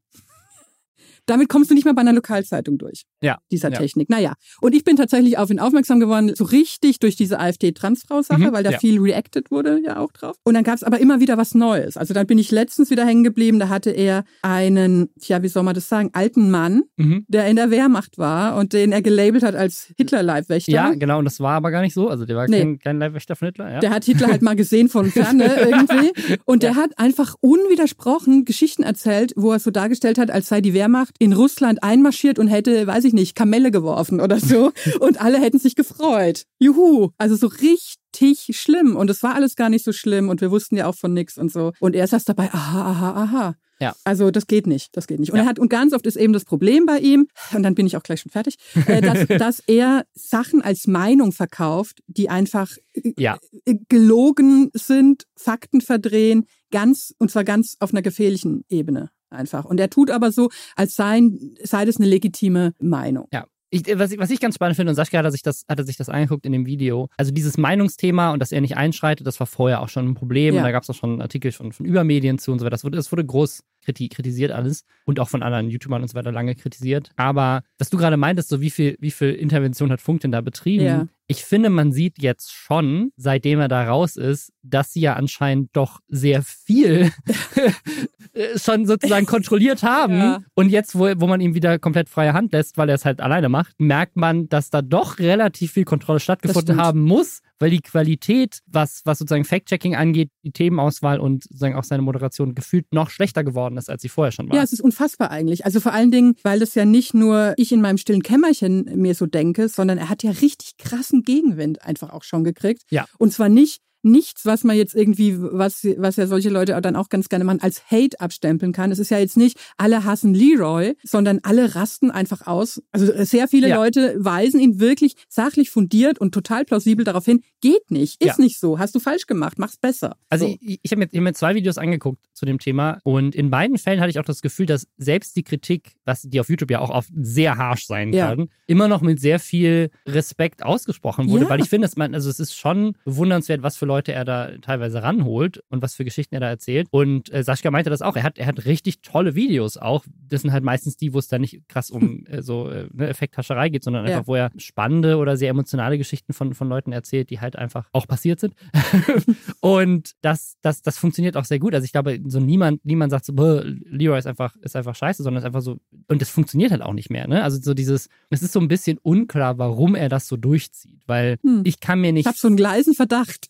damit kommst du nicht mehr bei einer Lokalzeitung durch. Ja. Dieser ja. Technik. Naja. Und ich bin tatsächlich auf ihn aufmerksam geworden, so richtig durch diese AfD-Transfrau-Sache, mhm, weil da ja. viel reacted wurde ja auch drauf. Und dann gab es aber immer wieder was Neues. Also dann bin ich letztens wieder hängen geblieben, da hatte er einen, tja, wie soll man das sagen, alten Mann, mhm. der in der Wehrmacht war und den er gelabelt hat als Hitler-Leibwächter. Ja, genau. Und das war aber gar nicht so. Also der war nee. kein, kein Leibwächter von Hitler. Ja. Der hat Hitler halt mal gesehen von ferne irgendwie. Und der hat einfach unwidersprochen Geschichten erzählt, wo er so dargestellt hat, als sei die Wehrmacht in Russland einmarschiert und hätte, weiß ich nicht, Kamelle geworfen oder so. und alle hätten sich gefreut. Juhu. Also so richtig schlimm. Und es war alles gar nicht so schlimm und wir wussten ja auch von nichts und so. Und er saß dabei, aha, aha, aha. Ja. Also das geht nicht, das geht nicht. Und ja. er hat und ganz oft ist eben das Problem bei ihm und dann bin ich auch gleich schon fertig, äh, dass, dass er Sachen als Meinung verkauft, die einfach äh, ja. gelogen sind, Fakten verdrehen, ganz und zwar ganz auf einer gefährlichen Ebene einfach. Und er tut aber so, als sei, sei das eine legitime Meinung. Ja. Ich, was, ich, was ich ganz spannend finde, und Sascha hat sich, das, hatte sich das angeguckt in dem Video, also dieses Meinungsthema und dass er nicht einschreitet, das war vorher auch schon ein Problem. Ja. Und da gab es auch schon Artikel von, von Übermedien zu und so weiter. Das wurde, das wurde groß kritisiert alles und auch von anderen YouTubern und so weiter lange kritisiert. Aber was du gerade meintest, so wie viel, wie viel Intervention hat Funk denn da betrieben? Ja. Ich finde, man sieht jetzt schon, seitdem er da raus ist, dass sie ja anscheinend doch sehr viel schon sozusagen kontrolliert haben. Ja. Und jetzt, wo, wo man ihm wieder komplett freie Hand lässt, weil er es halt alleine macht, merkt man, dass da doch relativ viel Kontrolle stattgefunden haben muss, weil die Qualität, was, was sozusagen Fact-Checking angeht, die Themenauswahl und sozusagen auch seine Moderation gefühlt noch schlechter geworden ist, als sie vorher schon war. Ja, es ist unfassbar eigentlich. Also vor allen Dingen, weil das ja nicht nur ich in meinem stillen Kämmerchen mir so denke, sondern er hat ja richtig krassen Gegenwind einfach auch schon gekriegt. Ja. Und zwar nicht nichts, was man jetzt irgendwie, was, was ja solche Leute dann auch ganz gerne machen, als Hate abstempeln kann. Es ist ja jetzt nicht, alle hassen Leroy, sondern alle rasten einfach aus. Also sehr viele ja. Leute weisen ihn wirklich sachlich fundiert und total plausibel darauf hin, geht nicht, ist ja. nicht so, hast du falsch gemacht, mach's besser. Also so. ich, ich habe mir, hab mir zwei Videos angeguckt zu dem Thema und in beiden Fällen hatte ich auch das Gefühl, dass selbst die Kritik, was die auf YouTube ja auch oft sehr harsh sein ja. kann, immer noch mit sehr viel Respekt ausgesprochen wurde, weil ich finde, dass man, also es ist schon bewundernswert, was für Leute er da teilweise ranholt und was für Geschichten er da erzählt. Und äh, Sascha meinte das auch. Er hat, er hat richtig tolle Videos auch. Das sind halt meistens die, wo es da nicht krass um äh, so äh, ne, Effekthascherei geht, sondern einfach, ja. wo er spannende oder sehr emotionale Geschichten von, von Leuten erzählt, die halt einfach auch passiert sind. und das, das, das funktioniert auch sehr gut. Also ich glaube, so niemand, niemand sagt so, Leroy ist einfach, ist einfach scheiße, sondern es ist einfach so, und das funktioniert halt auch nicht mehr. Ne? Also so dieses, es ist so ein bisschen unklar, warum er das so durchzieht, weil hm. ich kann mir nicht. Ich habe so einen gleisen Verdacht.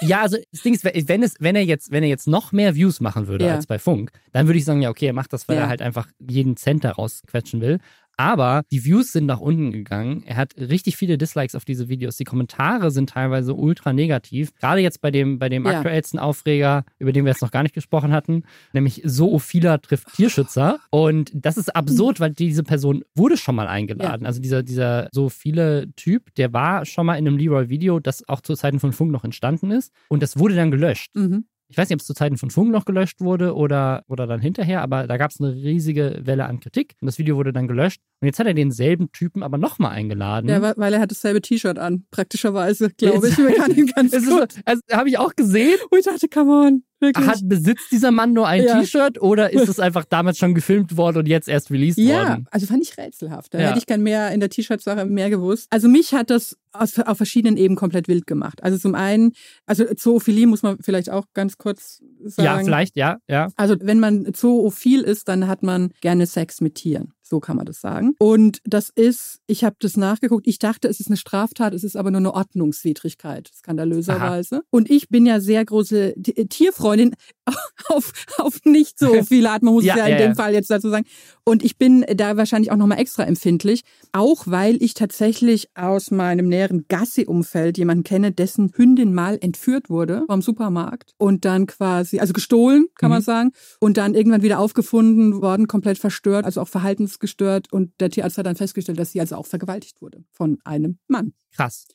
Ja, also das Ding ist, wenn es, wenn er jetzt, wenn er jetzt noch mehr Views machen würde ja. als bei Funk, dann würde ich sagen, ja, okay, er macht das, weil ja. er halt einfach jeden Cent daraus quetschen will. Aber die Views sind nach unten gegangen. Er hat richtig viele Dislikes auf diese Videos. Die Kommentare sind teilweise ultra negativ. Gerade jetzt bei dem, bei dem ja. aktuellsten Aufreger, über den wir jetzt noch gar nicht gesprochen hatten, nämlich Zoophiler trifft Tierschützer. Und das ist absurd, weil diese Person wurde schon mal eingeladen. Ja. Also dieser, dieser Zoophile Typ, der war schon mal in einem Leroy-Video, das auch zu Zeiten von Funk noch entstanden ist. Und das wurde dann gelöscht. Mhm. Ich weiß nicht, ob es zu Zeiten von Funk noch gelöscht wurde oder, oder dann hinterher, aber da gab es eine riesige Welle an Kritik und das Video wurde dann gelöscht. Und jetzt hat er denselben Typen aber nochmal eingeladen. Ja, weil er hat dasselbe T-Shirt an, praktischerweise, glaube ich. Man kann ihn ganz gut. Also habe ich auch gesehen. Und ich dachte, come on. Wirklich? Hat, besitzt dieser Mann nur ein ja. T-Shirt oder ist es einfach damals schon gefilmt worden und jetzt erst released ja, worden? Ja, also fand ich rätselhaft. Da ja. hätte ich gern mehr in der T-Shirt-Sache mehr gewusst. Also mich hat das aus, auf verschiedenen Ebenen komplett wild gemacht. Also zum einen, also Zoophilie muss man vielleicht auch ganz kurz sagen. Ja, vielleicht, ja, ja. Also wenn man zoophil ist, dann hat man gerne Sex mit Tieren. So kann man das sagen. Und das ist, ich habe das nachgeguckt, ich dachte, es ist eine Straftat, es ist aber nur eine Ordnungswidrigkeit, skandalöserweise. Aha. Und ich bin ja sehr große Tierfreundin auf, auf nicht so viele Art, man muss ja, es ja, in ja, dem Fall jetzt dazu sagen. Und ich bin da wahrscheinlich auch nochmal extra empfindlich, auch weil ich tatsächlich aus meinem näheren Gassi-Umfeld jemanden kenne, dessen Hündin mal entführt wurde vom Supermarkt und dann quasi, also gestohlen, kann mhm. man sagen, und dann irgendwann wieder aufgefunden worden, komplett verstört, also auch verhaltensgestört. Und der Tierarzt hat dann festgestellt, dass sie also auch vergewaltigt wurde von einem Mann. Krass.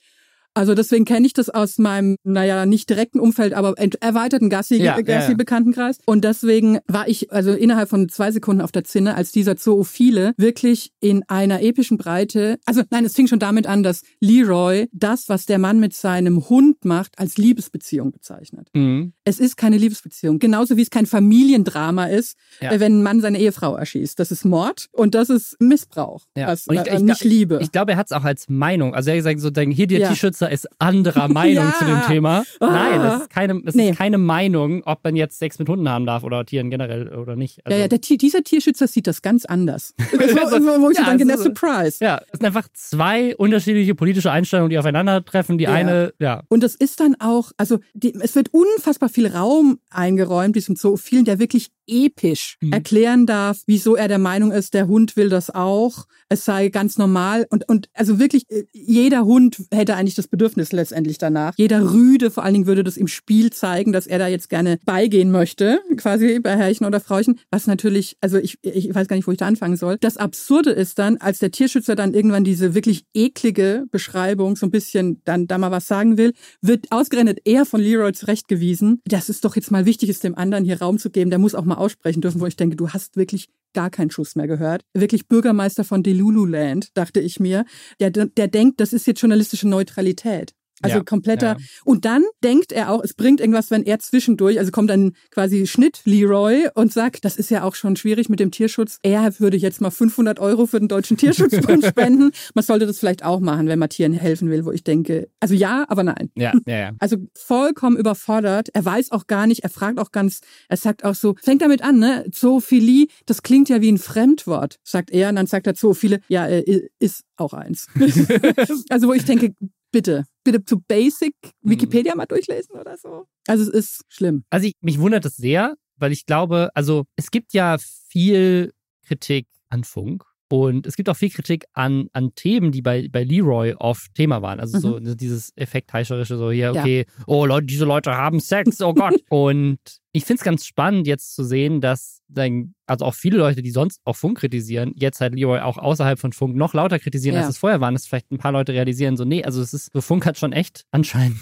Also deswegen kenne ich das aus meinem, naja, nicht direkten Umfeld, aber erweiterten Gassi-Bekanntenkreis. Ja, ja, ja. Und deswegen war ich also innerhalb von zwei Sekunden auf der Zinne, als dieser Zoophile wirklich in einer epischen Breite, also nein, es fing schon damit an, dass Leroy das, was der Mann mit seinem Hund macht, als Liebesbeziehung bezeichnet. Mhm. Es ist keine Liebesbeziehung. Genauso wie es kein Familiendrama ist, wenn ein Mann seine Ehefrau erschießt. Das ist Mord und das ist Missbrauch. Ja. Das, ich, äh, ich, nicht Liebe. Ich glaube, er hat es auch als Meinung. Also er hat gesagt, so, hier die T-Shirts Besitzer ist anderer Meinung ja. zu dem Thema. Nein, es ist keine, es nee. ist keine Meinung, ob man jetzt Sex mit Hunden haben darf oder Tieren generell oder nicht. Also ja, ja, der, dieser Tierschützer sieht das ganz anders. also, wo ich ja, denke, der Surprise. Ja, es sind einfach zwei unterschiedliche politische Einstellungen, die aufeinandertreffen. Die ja. eine, ja. Und das ist dann auch, also die, es wird unfassbar viel Raum eingeräumt, diesem Zoophilen, der wirklich episch mhm. erklären darf, wieso er der Meinung ist, der Hund will das auch, es sei ganz normal und, und also wirklich äh, jeder Hund hätte eigentlich das Bedürfnis letztendlich danach. Jeder Rüde vor allen Dingen würde das im Spiel zeigen, dass er da jetzt gerne beigehen möchte, quasi bei Herrchen oder Frauchen, was natürlich, also ich, ich weiß gar nicht, wo ich da anfangen soll. Das Absurde ist dann, als der Tierschützer dann irgendwann diese wirklich eklige Beschreibung so ein bisschen dann da mal was sagen will, wird ausgerechnet er von Leroy zurechtgewiesen. Das ist doch jetzt mal wichtig, ist dem anderen hier Raum zu geben. Der muss auch mal aussprechen dürfen, wo ich denke, du hast wirklich gar keinen Schuss mehr gehört. Wirklich Bürgermeister von Delululand, dachte ich mir. Der, der denkt, das ist jetzt journalistische Neutralität. Also ja, kompletter. Ja. Und dann denkt er auch, es bringt irgendwas, wenn er zwischendurch, also kommt dann quasi Schnitt Leroy und sagt, das ist ja auch schon schwierig mit dem Tierschutz. Er würde jetzt mal 500 Euro für den Deutschen Tierschutzbund spenden. Man sollte das vielleicht auch machen, wenn man Tieren helfen will, wo ich denke, also ja, aber nein. Ja, ja, ja. Also vollkommen überfordert. Er weiß auch gar nicht, er fragt auch ganz, er sagt auch so, fängt damit an, ne? Zoophilie, das klingt ja wie ein Fremdwort, sagt er. Und dann sagt er Zoophile, ja, äh, ist auch eins. also wo ich denke, bitte, bitte zu Basic mhm. Wikipedia mal durchlesen oder so. Also es ist schlimm. Also ich, mich wundert es sehr, weil ich glaube, also es gibt ja viel Kritik an Funk und es gibt auch viel Kritik an, an Themen, die bei, bei Leroy oft Thema waren. Also mhm. so dieses effektheischerische, so hier, okay, ja. oh Leute, diese Leute haben Sex, oh Gott. und ich finde es ganz spannend, jetzt zu sehen, dass dann, also auch viele Leute, die sonst auch Funk kritisieren, jetzt halt Leroy auch außerhalb von Funk noch lauter kritisieren, ja. als es vorher waren, dass vielleicht ein paar Leute realisieren, so, nee, also es ist, so Funk hat schon echt anscheinend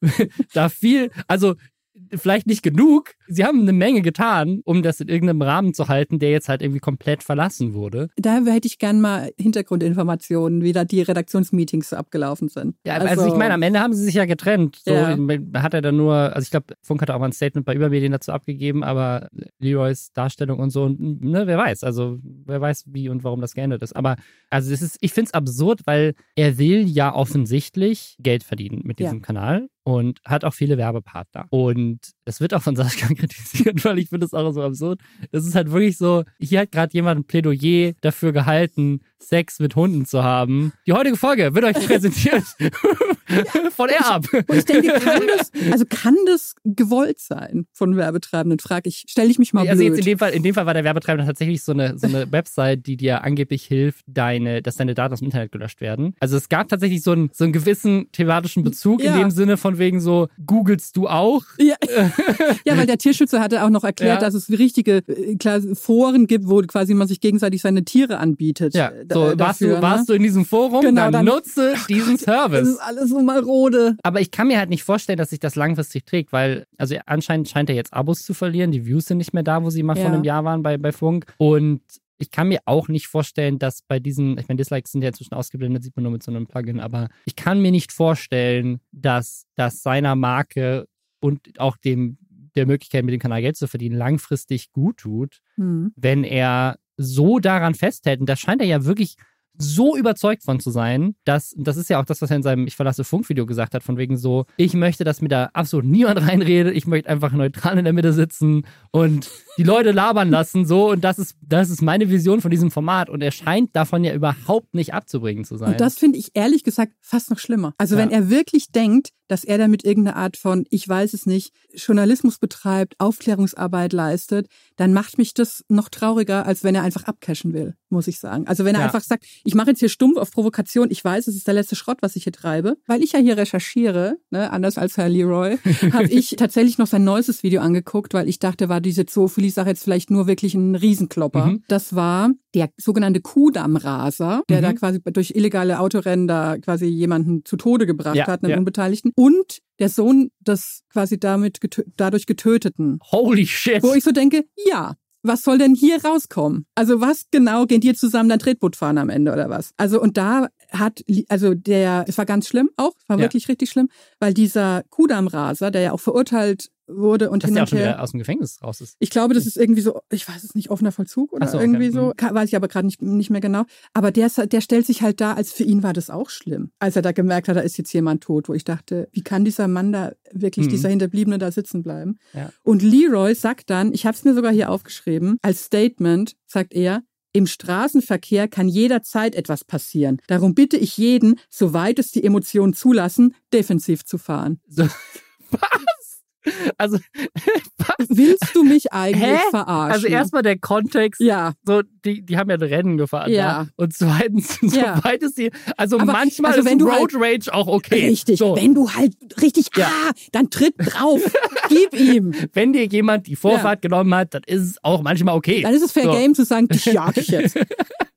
da viel, also vielleicht nicht genug. Sie haben eine Menge getan, um das in irgendeinem Rahmen zu halten, der jetzt halt irgendwie komplett verlassen wurde. Da hätte ich gern mal Hintergrundinformationen, wie da die Redaktionsmeetings abgelaufen sind. Ja, also, also ich meine, am Ende haben sie sich ja getrennt. So ja. hat er dann nur, also ich glaube, Funk hat auch mal ein Statement bei Übermedien dazu abgegeben, aber Leroys Darstellung und so, ne, wer weiß, also wer weiß, wie und warum das geändert ist. Aber also das ist, ich finde es absurd, weil er will ja offensichtlich Geld verdienen mit diesem ja. Kanal und hat auch viele Werbepartner. Und es wird auch von Sascha kritisiert, weil ich finde es auch so absurd. Es ist halt wirklich so, hier hat gerade jemand ein Plädoyer dafür gehalten, Sex mit Hunden zu haben. Die heutige Folge wird euch präsentiert von Erb. Und ich denke, kann das, also kann das gewollt sein von Werbetreibenden, frage ich, stelle ich mich mal Also blöd. jetzt in dem Fall, in dem Fall war der Werbetreibende tatsächlich so eine, so eine Website, die dir angeblich hilft, deine, dass deine Daten aus dem Internet gelöscht werden. Also es gab tatsächlich so einen, so einen gewissen thematischen Bezug ja. in dem Sinne von von wegen so, googelst du auch? Ja, ja weil der Tierschützer hatte auch noch erklärt, ja. dass es richtige äh, klar, Foren gibt, wo quasi man sich gegenseitig seine Tiere anbietet. Ja, äh, so, dafür, warst, du, ne? warst du in diesem Forum, genau, dann, dann nutze ach, diesen Service. Das ist alles so marode. Aber ich kann mir halt nicht vorstellen, dass sich das langfristig trägt, weil, also anscheinend scheint er jetzt Abos zu verlieren. Die Views sind nicht mehr da, wo sie mal ja. vor einem Jahr waren bei, bei Funk. Und ich kann mir auch nicht vorstellen, dass bei diesen, ich meine, Dislikes sind ja inzwischen ausgeblendet, sieht man nur mit so einem Plugin, aber ich kann mir nicht vorstellen, dass das seiner Marke und auch dem der Möglichkeit, mit dem Kanal Geld zu verdienen, langfristig gut tut, mhm. wenn er so daran festhält. Und da scheint er ja wirklich so überzeugt von zu sein, dass, das ist ja auch das, was er in seinem Ich verlasse Funkvideo gesagt hat, von wegen so, ich möchte, dass mir da absolut niemand reinredet, ich möchte einfach neutral in der Mitte sitzen und die Leute labern lassen, so, und das ist, das ist meine Vision von diesem Format und er scheint davon ja überhaupt nicht abzubringen zu sein. Und das finde ich ehrlich gesagt fast noch schlimmer. Also ja. wenn er wirklich denkt, dass er damit irgendeine Art von, ich weiß es nicht, Journalismus betreibt, Aufklärungsarbeit leistet, dann macht mich das noch trauriger, als wenn er einfach abcashen will, muss ich sagen. Also wenn er ja. einfach sagt, ich mache jetzt hier stumpf auf Provokation, ich weiß, es ist der letzte Schrott, was ich hier treibe, weil ich ja hier recherchiere, ne, anders als Herr Leroy, habe ich tatsächlich noch sein neuestes Video angeguckt, weil ich dachte, war diese Zoophilie-Sache jetzt vielleicht nur wirklich ein Riesenklopper. Mhm. Das war der sogenannte Kuhdammraser, der mhm. da quasi durch illegale Autorennen da quasi jemanden zu Tode gebracht ja, hat, einen ja. Unbeteiligten und der Sohn des quasi damit getö dadurch getöteten. Holy shit. Wo ich so denke, ja, was soll denn hier rauskommen? Also was genau gehen die zusammen dann Tretboot fahren am Ende oder was? Also und da hat, also der, es war ganz schlimm auch, war ja. wirklich richtig schlimm, weil dieser Kudamraser, der ja auch verurteilt wurde und Dass hin der auch her. aus dem Gefängnis raus ist. Ich glaube, das ist irgendwie so, ich weiß es nicht, offener Vollzug oder so, irgendwie okay. so, mhm. weiß ich aber gerade nicht, nicht mehr genau. Aber der, der stellt sich halt da, als für ihn war das auch schlimm, als er da gemerkt hat, da ist jetzt jemand tot, wo ich dachte, wie kann dieser Mann da wirklich, mhm. dieser Hinterbliebene da sitzen bleiben? Ja. Und Leroy sagt dann, ich habe es mir sogar hier aufgeschrieben, als Statement sagt er, im Straßenverkehr kann jederzeit etwas passieren. Darum bitte ich jeden, soweit es die Emotionen zulassen, defensiv zu fahren. So. Was? Also, was? willst du mich eigentlich Hä? verarschen? Also erstmal der Kontext. Ja. So, die, die haben ja ein Rennen gefahren. Ja. Da. Und zweitens, ja. soweit es die, also Aber, manchmal also wenn ist Road halt, Rage auch okay. Richtig. So. Wenn du halt richtig, ja. ah, dann tritt drauf. Gib ihm. Wenn dir jemand die Vorfahrt ja. genommen hat, dann ist es auch manchmal okay. Dann ist es fair so. game zu sagen, dich jag ich jetzt.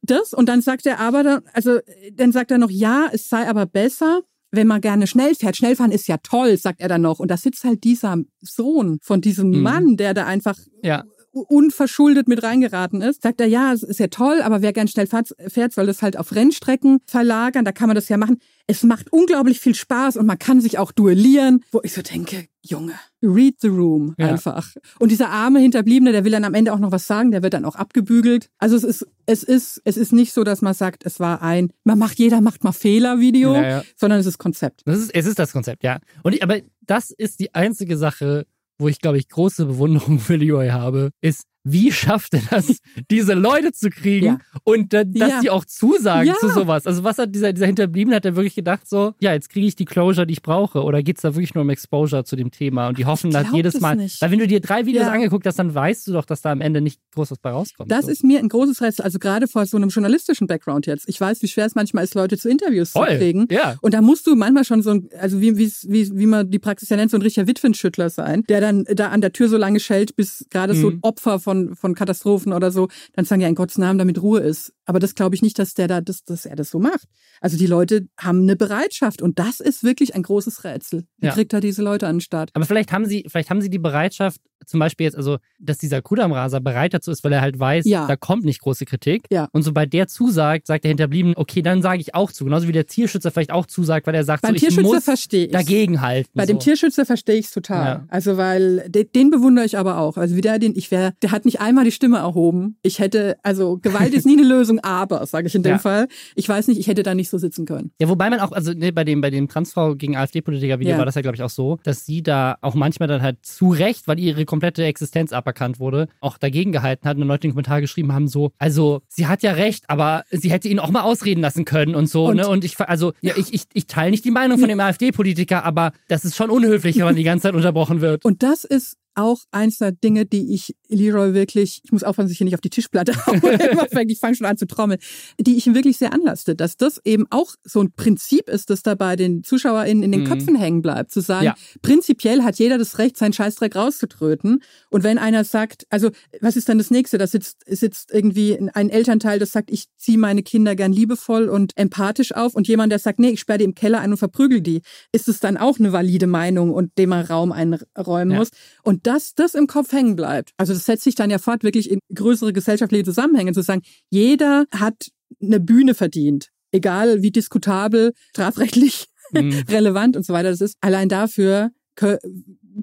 das und dann sagt er aber, dann, also dann sagt er noch, ja, es sei aber besser, wenn man gerne schnell fährt, Schnellfahren ist ja toll, sagt er dann noch. Und da sitzt halt dieser Sohn von diesem mhm. Mann, der da einfach ja. unverschuldet mit reingeraten ist. Sagt er, ja, es ist ja toll, aber wer gern schnell fährt, soll das halt auf Rennstrecken verlagern. Da kann man das ja machen. Es macht unglaublich viel Spaß und man kann sich auch duellieren, wo ich so denke, Junge, read the room ja. einfach. Und dieser arme Hinterbliebene, der will dann am Ende auch noch was sagen, der wird dann auch abgebügelt. Also es ist, es ist, es ist nicht so, dass man sagt, es war ein, man macht, jeder macht mal Fehler Video, ja, ja. sondern es ist Konzept. Das ist, es ist das Konzept, ja. Und ich, aber das ist die einzige Sache, wo ich, glaube ich, große Bewunderung für Leroy habe, ist, wie schafft er das, diese Leute zu kriegen ja. und dass ja. die auch zusagen ja. zu sowas? Also was hat dieser, dieser Hinterbliebene, hat er wirklich gedacht so, ja, jetzt kriege ich die Closure, die ich brauche oder geht's da wirklich nur um Exposure zu dem Thema und die hoffen dass jedes Mal, nicht. weil wenn du dir drei Videos angeguckt hast, dann weißt du doch, dass da am Ende nicht groß was bei rauskommt. Das so. ist mir ein großes Rätsel, also gerade vor so einem journalistischen Background jetzt. Ich weiß, wie schwer es manchmal ist, Leute zu Interviews Voll. zu kriegen. Ja. Und da musst du manchmal schon so ein, also wie, wie, wie, wie man die Praxis ja nennt, so ein richtiger Witwenschüttler sein, der dann da an der Tür so lange schellt, bis gerade mhm. so ein Opfer von, von Katastrophen Katastrophen oder so, dann sagen ja in Gottes Namen, damit Ruhe ist. Aber das glaube ich nicht, dass der da, das, dass er das so macht. Also die Leute haben eine Bereitschaft und das ist wirklich ein großes Rätsel. Wie ja. kriegt er diese Leute an den Start? Aber vielleicht haben sie, vielleicht haben sie die Bereitschaft, zum Beispiel jetzt, also, dass dieser Kudamraser bereit dazu ist, weil er halt weiß, ja. da kommt nicht große Kritik. Ja. Und sobald der zusagt, sagt der Hinterbliebene, okay, dann sage ich auch zu. Genauso wie der Tierschützer vielleicht auch zusagt, weil er sagt, Beim so, Tierschützer ich muss verstehe dagegen halten. Bei so. dem Tierschützer verstehe ich es total. Ja. Also, weil den, den bewundere ich aber auch. Also, wie der den, ich wäre, der hat nicht einmal die Stimme erhoben. Ich hätte, also, Gewalt ist nie eine Lösung, aber, sage ich in dem ja. Fall. Ich weiß nicht, ich hätte da nicht so sitzen können. Ja, wobei man auch, also ne, bei dem, bei dem Transfrau gegen AfD-Politiker-Video war das ja, glaube ich, auch so, dass sie da auch manchmal dann halt zu Recht, weil ihre komplette Existenz aberkannt wurde, auch dagegen gehalten hat und Leute in den Kommentar geschrieben haben, so, also sie hat ja recht, aber sie hätte ihn auch mal ausreden lassen können und so, und, ne? Und ich, also, ja, ich, ich, ich teile nicht die Meinung von dem AfD-Politiker, aber das ist schon unhöflich, wenn man die ganze Zeit unterbrochen wird. Und das ist auch eins der Dinge, die ich Leroy wirklich, ich muss aufpassen, dass ich hier nicht auf die Tischplatte haue, ich fange schon an zu trommeln, die ich ihm wirklich sehr anlaste, dass das eben auch so ein Prinzip ist, das da bei den ZuschauerInnen in den mhm. Köpfen hängen bleibt, zu sagen, ja. prinzipiell hat jeder das Recht, seinen Scheißdreck rauszutröten. Und wenn einer sagt, also was ist dann das nächste? Da sitzt, sitzt irgendwie ein Elternteil, das sagt, ich ziehe meine Kinder gern liebevoll und empathisch auf und jemand, der sagt, nee, ich sperre die im Keller ein und verprügel die, ist es dann auch eine valide Meinung und dem man Raum einräumen ja. muss. Und dass das im Kopf hängen bleibt, also das setzt sich dann ja fort, wirklich in größere gesellschaftliche Zusammenhänge zu sagen, jeder hat eine Bühne verdient. Egal wie diskutabel, strafrechtlich mhm. relevant und so weiter das ist. Allein dafür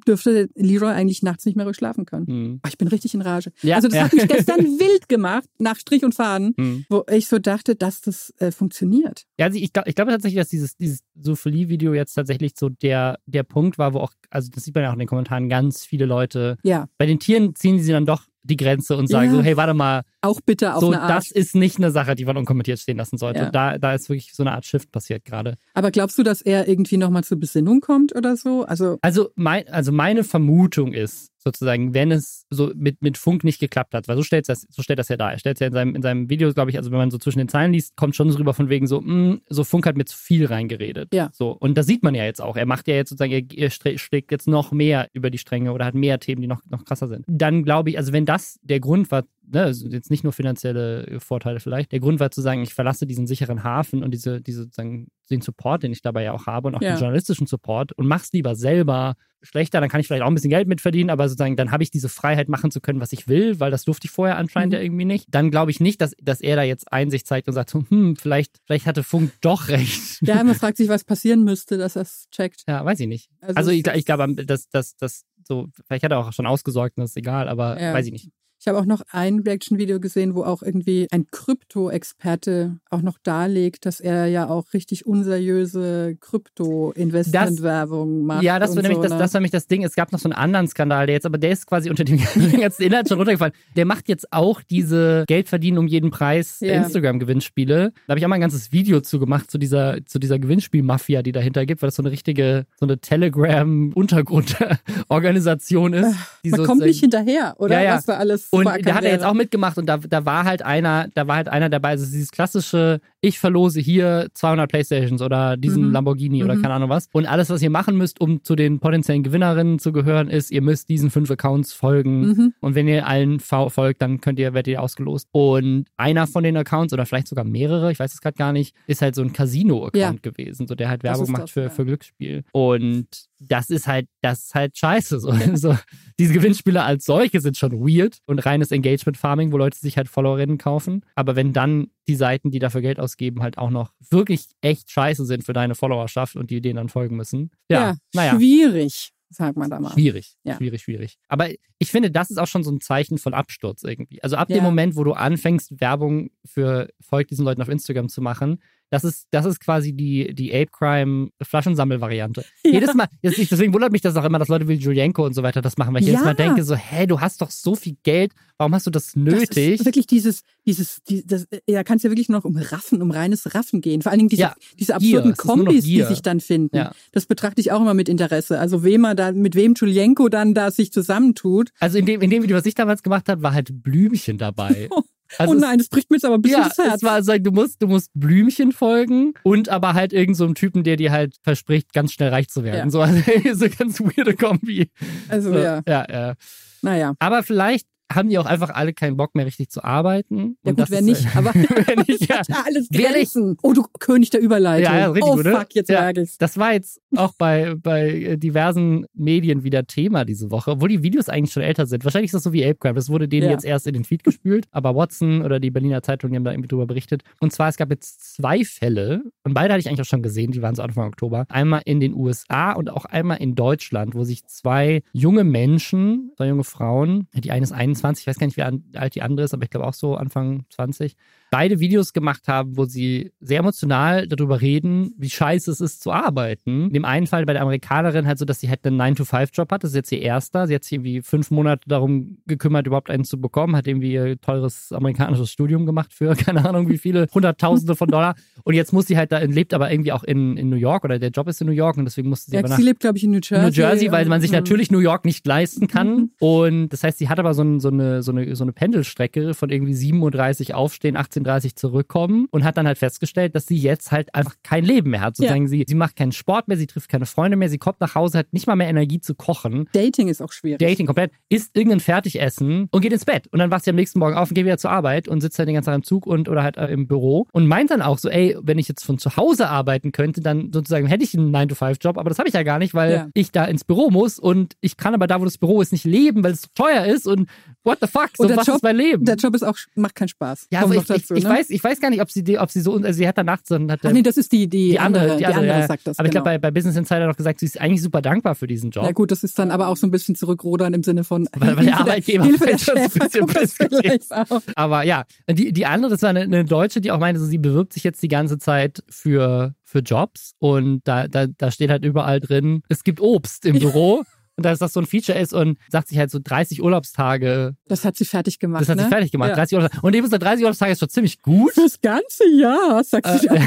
dürfte Leroy eigentlich nachts nicht mehr ruhig schlafen können. Mhm. Ich bin richtig in Rage. Ja, also das ja. hat mich gestern wild gemacht, nach Strich und Faden, mhm. wo ich so dachte, dass das äh, funktioniert. Ja, also ich, ich glaube tatsächlich, dass dieses, dieses Sophie-Video jetzt tatsächlich so der, der Punkt war, wo auch, also das sieht man ja auch in den Kommentaren, ganz viele Leute, ja. bei den Tieren ziehen sie dann doch die Grenze und sagen ja. so, hey, warte mal. Auch bitte auf so, eine Art. Das ist nicht eine Sache, die man unkommentiert stehen lassen sollte. Ja. Da, da ist wirklich so eine Art Shift passiert gerade. Aber glaubst du, dass er irgendwie nochmal zur Besinnung kommt oder so? Also, also, mein, also meine Vermutung ist, sozusagen, wenn es so mit, mit Funk nicht geklappt hat, weil so stellt das, so stellt das ja da. Er stellt es ja in seinem, in seinem Video, glaube ich, also wenn man so zwischen den Zeilen liest, kommt schon so rüber von wegen so, mh, hm, so Funk hat mir zu viel reingeredet. Ja. So. Und das sieht man ja jetzt auch. Er macht ja jetzt sozusagen, er, er schlägt jetzt noch mehr über die Stränge oder hat mehr Themen, die noch, noch krasser sind. Dann glaube ich, also wenn das der Grund war, ne, jetzt nicht nur finanzielle Vorteile vielleicht. Der Grund war zu sagen, ich verlasse diesen sicheren Hafen und diese, diese sozusagen den Support, den ich dabei ja auch habe und auch ja. den journalistischen Support und mach's lieber selber schlechter, dann kann ich vielleicht auch ein bisschen Geld mitverdienen, aber sozusagen dann habe ich diese Freiheit machen zu können, was ich will, weil das durfte ich vorher anscheinend mhm. ja irgendwie nicht. Dann glaube ich nicht, dass, dass er da jetzt Einsicht zeigt und sagt, so, hm, vielleicht, vielleicht hatte Funk doch recht. Ja, man fragt sich, was passieren müsste, dass er es checkt. Ja, weiß ich nicht. Also, also ich, ich glaube, dass das, das so, vielleicht hat er auch schon ausgesorgt, das ist egal, aber ja. weiß ich nicht. Ich habe auch noch ein Reaction-Video gesehen, wo auch irgendwie ein Krypto-Experte auch noch darlegt, dass er ja auch richtig unseriöse Krypto-Investment-Werbung macht. Ja, das war, nämlich so, das, ne? das war nämlich das Ding. Es gab noch so einen anderen Skandal, der jetzt, aber der ist quasi unter dem ganzen Inhalt schon runtergefallen. Der macht jetzt auch diese Geld verdienen um jeden Preis ja. Instagram-Gewinnspiele. Da habe ich auch mal ein ganzes Video zu gemacht, zu dieser, zu dieser Gewinnspiel-Mafia, die dahinter gibt, weil das so eine richtige, so eine Telegram-Untergrundorganisation ist. Man kommt nicht hinterher, oder? Ja, ja. Was da alles und da hat er jetzt auch mitgemacht und da, da war halt einer, da war halt einer dabei, also dieses klassische, ich verlose hier 200 Playstations oder diesen mhm. Lamborghini mhm. oder keine Ahnung was. Und alles, was ihr machen müsst, um zu den potenziellen Gewinnerinnen zu gehören, ist, ihr müsst diesen fünf Accounts folgen. Mhm. Und wenn ihr allen folgt, dann könnt ihr, werdet ihr ausgelost. Und einer von den Accounts oder vielleicht sogar mehrere, ich weiß es gerade gar nicht, ist halt so ein Casino-Account ja. gewesen, so der halt Werbung macht das, für, ja. für Glücksspiel. Und das ist halt, das ist halt scheiße. So. Ja. so. diese Gewinnspiele als solche sind schon weird und reines Engagement Farming, wo Leute sich halt Followerinnen kaufen. Aber wenn dann die Seiten, die dafür Geld ausgeben, halt auch noch wirklich echt scheiße sind für deine Followerschaft und die denen dann folgen müssen. Ja, ja naja. schwierig. Sagt man da mal. Schwierig, ja. schwierig, schwierig. Aber ich finde, das ist auch schon so ein Zeichen von Absturz irgendwie. Also ab ja. dem Moment, wo du anfängst, Werbung für Volk diesen Leuten auf Instagram zu machen, das ist, das ist quasi die, die Ape Crime Flaschensammel-Variante. Ja. Jedes Mal, deswegen wundert mich das auch immer, dass Leute wie Julienko und so weiter das machen, weil ich ja. jedes Mal denke so, hä, du hast doch so viel Geld, warum hast du das nötig? Das ist wirklich dieses, dieses, die, das, ja, kann es ja wirklich nur noch um Raffen, um reines Raffen gehen. Vor allen Dingen diese, ja. diese absurden Kombis, die sich dann finden. Ja. Das betrachte ich auch immer mit Interesse. Also wem er da, mit wem Julienko dann da sich zusammentut. Also in dem, in dem Video, was ich damals gemacht habe, war halt Blümchen dabei. Also oh nein, das bricht mir jetzt aber ein bisschen ja, das Herz. Es war so, du musst, du musst Blümchen folgen und aber halt irgend so einem Typen, der dir halt verspricht, ganz schnell reich zu werden. Ja. So, also, so ganz weirde Kombi. Also so, ja. Ja, ja. Naja. Aber vielleicht haben die auch einfach alle keinen Bock mehr richtig zu arbeiten. Ja, und gut, wer nicht, aber wer nicht, ja. alles Grenzen. Oh, du König der Überleitung. Ja, ja richtig oh, gut, fuck, jetzt ja, merke ich's. Das war jetzt auch bei, bei äh, diversen Medien wieder Thema diese Woche, obwohl die Videos eigentlich schon älter sind. Wahrscheinlich ist das so wie Apecraft. Das wurde denen ja. jetzt erst in den Feed gespült, aber Watson oder die Berliner Zeitung, die haben da irgendwie drüber berichtet. Und zwar, es gab jetzt zwei Fälle, und beide hatte ich eigentlich auch schon gesehen, die waren so Anfang Oktober. Einmal in den USA und auch einmal in Deutschland, wo sich zwei junge Menschen, zwei junge Frauen, die eine ist 21, ich weiß gar nicht, wie alt die andere ist, aber ich glaube auch so Anfang 20, beide Videos gemacht haben, wo sie sehr emotional darüber reden, wie scheiße es ist zu arbeiten. In dem einen Fall bei der Amerikanerin halt so, dass sie halt einen 9-to-5-Job hat. Das ist jetzt ihr erster. Sie hat sich irgendwie fünf Monate darum gekümmert, überhaupt einen zu bekommen. Hat irgendwie ihr teures amerikanisches Studium gemacht für keine Ahnung wie viele Hunderttausende von Dollar. Und jetzt muss sie halt da, lebt aber irgendwie auch in, in New York oder der Job ist in New York und deswegen musste sie ja, aber nach sie lebt, glaube ich, in New Jersey. New Jersey, weil man sich Mhm. natürlich New York nicht leisten kann. Mhm. Und das heißt, sie hat aber so, ein, so, eine, so, eine, so eine Pendelstrecke von irgendwie 7.30 Uhr aufstehen, 18.30 Uhr zurückkommen und hat dann halt festgestellt, dass sie jetzt halt einfach kein Leben mehr hat. Sozusagen, sie, sie macht keinen Sport mehr, sie trifft keine Freunde mehr, sie kommt nach Hause, hat nicht mal mehr Energie zu kochen. Dating ist auch schwierig. Dating komplett, isst irgendein Fertigessen und geht ins Bett. Und dann wacht sie am nächsten Morgen auf und geht wieder zur Arbeit und sitzt halt den ganzen Tag im Zug und oder halt äh, im Büro und meint dann auch so, ey, wenn ich jetzt von zu Hause arbeiten könnte, dann sozusagen hätte ich einen 9-to-5-Job, aber das habe ich ja gar nicht, weil Ja. ich da ins Büro muss und ich kann aber da, wo das Büro ist, nicht leben, weil es teuer ist und what the fuck, so was Job- ist mein Leben? Der Job ist auch, macht keinen Spaß. ja, aber noch ich, ich, dazu, ich, ne? weiß, ich weiß gar nicht, ob sie, die, ob sie so, also sie hat danach so, hat, Ach nee, das ist die, die, die andere, die andere, ja. sagt das. aber ich genau. glaube, bei, bei Business Insider noch gesagt, sie ist eigentlich super dankbar für diesen Job. Ja gut, das ist dann aber auch so ein bisschen zurückrudern im Sinne von Weil- weil der Arbeitgeber Hilfe der sonst ein bisschen vielleicht auch. Aber ja, die, die andere, das war eine, eine Deutsche, die auch meinte, so, sie bewirbt sich jetzt die ganze Zeit für, für Jobs und da, da, da steht halt überall drin, es gibt Obst im Büro. Und dass das so ein Feature ist und sagt sich halt so 30 Urlaubstage, Das hat sie fertig gemacht. das hat ne? sie fertig gemacht. Ja. 30 Urlaubstage. Und eben ist 30 Urlaubstage ist schon ziemlich gut. Das ganze Jahr, sagt sie Äh,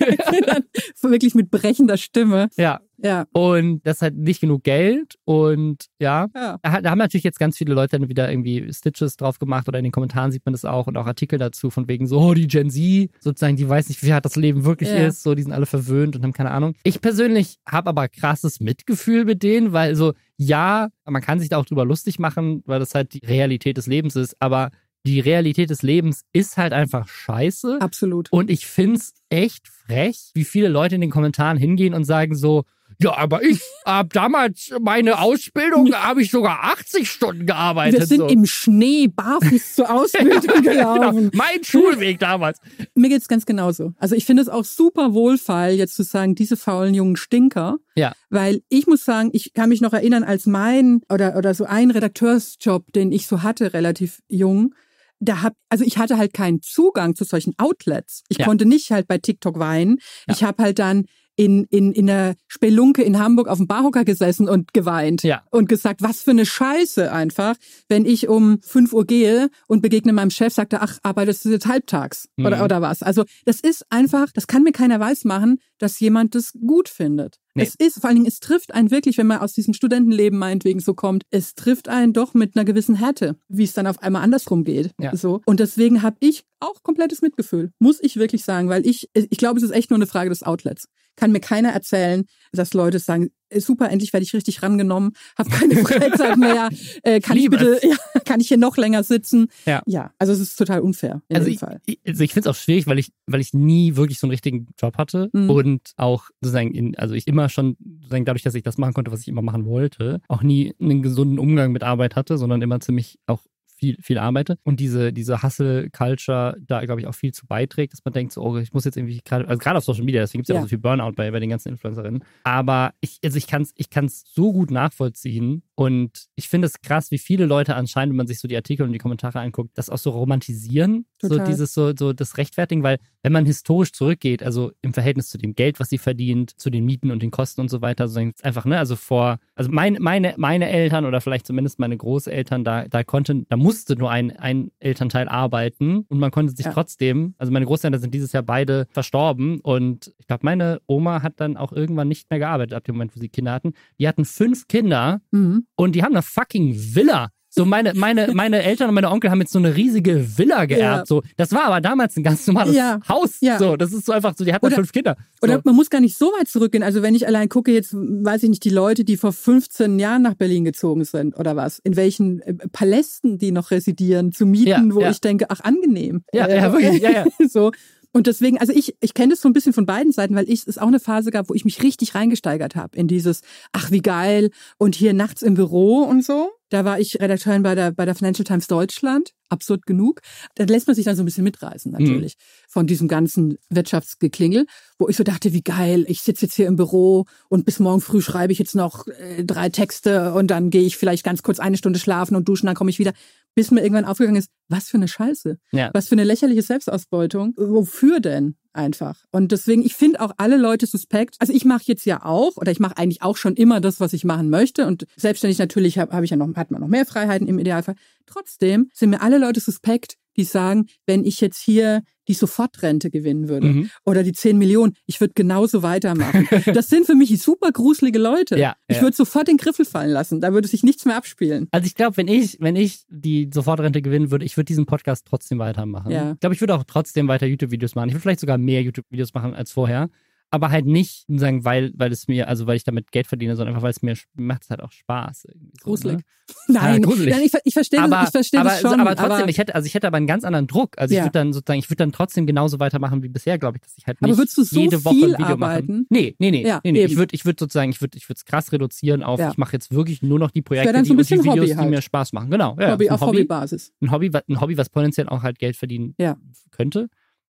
dann. dann. Wirklich mit brechender Stimme. ja. Ja. Und das ist halt nicht genug Geld und ja. ja. Da haben natürlich jetzt ganz viele Leute dann wieder irgendwie Stitches drauf gemacht oder in den Kommentaren sieht man das auch und auch Artikel dazu von wegen so, oh, die Gen Z, sozusagen, die weiß nicht, wie hart das Leben wirklich Ja. ist, so, die sind alle verwöhnt und haben keine Ahnung. Ich persönlich habe aber krasses Mitgefühl mit denen, weil so, ja, man kann sich da auch drüber lustig machen, weil das halt die Realität des Lebens ist, aber die Realität des Lebens ist halt einfach scheiße. Absolut. Und ich find's echt frech, wie viele Leute in den Kommentaren hingehen und sagen so, ja, aber ich hab damals meine Ausbildung, habe ich sogar 80 Stunden gearbeitet. Wir sind so. im Schnee barfuß zur Ausbildung genau, gelaufen. mein Schulweg damals. Mir geht's ganz genauso. Also ich finde es auch super wohlfeil, jetzt zu sagen, diese faulen jungen Stinker. Ja. Weil ich muss sagen, ich kann mich noch erinnern, als mein oder, oder so ein Redakteursjob, den ich so hatte, relativ jung, da hab, also ich hatte halt keinen Zugang zu solchen Outlets. Ich Ja. konnte nicht halt bei TikTok weinen. Ja. Ich habe halt dann in, in, in der Spelunke in Hamburg auf dem Barhocker gesessen und geweint. Ja. Und gesagt, was für eine Scheiße einfach, wenn ich um 5 Uhr gehe und begegne meinem Chef, sagt er, ach, arbeitest du jetzt halbtags Mhm. oder, oder was. Also das ist einfach, das kann mir keiner weismachen, dass jemand das gut findet. Nee. Es ist, vor allen Dingen, es trifft einen wirklich, wenn man aus diesem Studentenleben meinetwegen so kommt, es trifft einen doch mit einer gewissen Härte, wie es dann auf einmal andersrum geht. Ja. So. Und deswegen habe ich auch komplettes Mitgefühl, muss ich wirklich sagen, weil ich, ich glaube, es ist echt nur eine Frage des Outlets. Kann mir keiner erzählen, dass Leute sagen, super, endlich werde ich richtig rangenommen, habe keine Freizeit mehr, äh, kann ich bitte, ja, kann ich hier noch länger sitzen? Ja. Ja, also es ist total unfair in Also dem ich, Fall. ich, also ich finde es auch schwierig, weil ich, weil ich nie wirklich so einen richtigen Job hatte Mhm. und auch sozusagen, in, also ich immer schon, sozusagen dadurch, dass ich das machen konnte, was ich immer machen wollte, auch nie einen gesunden Umgang mit Arbeit hatte, sondern immer ziemlich auch viel, viel arbeite. Und diese, diese Hustle-Culture da, glaube ich, auch viel zu beiträgt, dass man denkt, so, oh, ich muss jetzt irgendwie gerade, also gerade auf Social Media, deswegen gibt es ja. Ja. auch so viel Burnout bei, bei den ganzen Influencerinnen. Aber ich, also ich kann es ich kann's so gut nachvollziehen und ich finde es krass, wie viele Leute anscheinend, wenn man sich so die Artikel und die Kommentare anguckt, das auch so romantisieren, so Total. dieses, so, so das Rechtfertigen, weil wenn man historisch zurückgeht, also im Verhältnis zu dem Geld, was sie verdient, zu den Mieten und den Kosten und so weiter, so einfach, ne, also vor, also mein, meine, meine Eltern oder vielleicht zumindest meine Großeltern, da, da konnten, da musste nur ein, ein Elternteil arbeiten und man konnte sich Ja. trotzdem, also meine Großeltern sind dieses Jahr beide verstorben und ich glaube, meine Oma hat dann auch irgendwann nicht mehr gearbeitet ab dem Moment, wo sie Kinder hatten. Die hatten fünf Kinder Mhm. Und die haben eine fucking Villa. So meine, meine, meine Eltern und meine Onkel haben jetzt so eine riesige Villa geerbt. Ja. So, das war aber damals ein ganz normales Ja. Haus. Ja. So, das ist so einfach so, die hatten Oder- fünf Kinder. So. Oder man muss gar nicht so weit zurückgehen. Also wenn ich allein gucke, jetzt weiß ich nicht, die Leute, die vor 15 Jahren nach Berlin gezogen sind oder was, in welchen äh, Palästen die noch residieren, zu mieten, wo ich denke, ach, angenehm. Ja, Äh, ja, wirklich, ja, ja. so. Und deswegen, also ich, ich kenne das so ein bisschen von beiden Seiten, weil ich es auch eine Phase gab, wo ich mich richtig reingesteigert habe in dieses, ach wie geil, und hier nachts im Büro und so. Da war ich Redakteurin bei der, bei der Financial Times Deutschland, absurd genug. Da lässt man sich dann so ein bisschen mitreißen, natürlich, von diesem ganzen Wirtschaftsgeklingel, wo ich so dachte, wie geil, ich sitze jetzt hier im Büro und bis morgen früh schreibe ich jetzt noch äh, drei Texte und dann gehe ich vielleicht ganz kurz eine Stunde schlafen und duschen, dann komme ich wieder. Bis mir irgendwann aufgegangen ist, was für eine Scheiße. Ja. Was für eine lächerliche Selbstausbeutung. Wofür denn einfach? Und deswegen, ich finde auch alle Leute suspekt. Also ich mache jetzt ja auch, oder ich mache eigentlich auch schon immer das, was ich machen möchte. Und selbstständig natürlich habe hab ich ja noch, hat man noch mehr Freiheiten im Idealfall. Trotzdem sind mir alle Leute suspekt, die sagen, wenn ich jetzt hier die Sofortrente gewinnen würde Mhm. oder die 10 Millionen, ich würde genauso weitermachen. das sind für mich super gruselige Leute. Ja, ich ja. würde sofort den Griffel fallen lassen. Da würde sich nichts mehr abspielen. Also ich glaube, wenn ich, wenn ich die Sofortrente gewinnen würde, ich würde diesen Podcast trotzdem weitermachen. Ja. Ich glaube, ich würde auch trotzdem weiter YouTube-Videos machen. Ich würde vielleicht sogar mehr YouTube-Videos machen als vorher. Aber halt nicht sagen, weil, weil es mir, also weil ich damit Geld verdiene, sondern einfach, weil es mir macht es halt auch Spaß. So, Gruselig. Ne? Nein, gruselig. nein ich, ich verstehe aber, das, ich verstehe aber, das schon. aber trotzdem, ich hätte, also ich hätte aber einen ganz anderen Druck. Also ich Ja. würde dann sozusagen, ich würde dann trotzdem genauso weitermachen wie bisher, glaube ich, dass ich halt Aber nicht würdest du so jede Woche ein Video arbeiten? machen. Nee, nee, nee, Ja, nee, nee. Ich würde, ich würde sozusagen, ich würde, ich würde es krass reduzieren auf, Ja. ich mache jetzt wirklich nur noch die Projekte, dann die, so ein und die bisschen Videos, Hobby die halt. mir Spaß machen. Genau. Ja, Hobby auf Hobbybasis. ein Hobby, ein Hobby, was potenziell auch halt Geld verdienen Ja. könnte.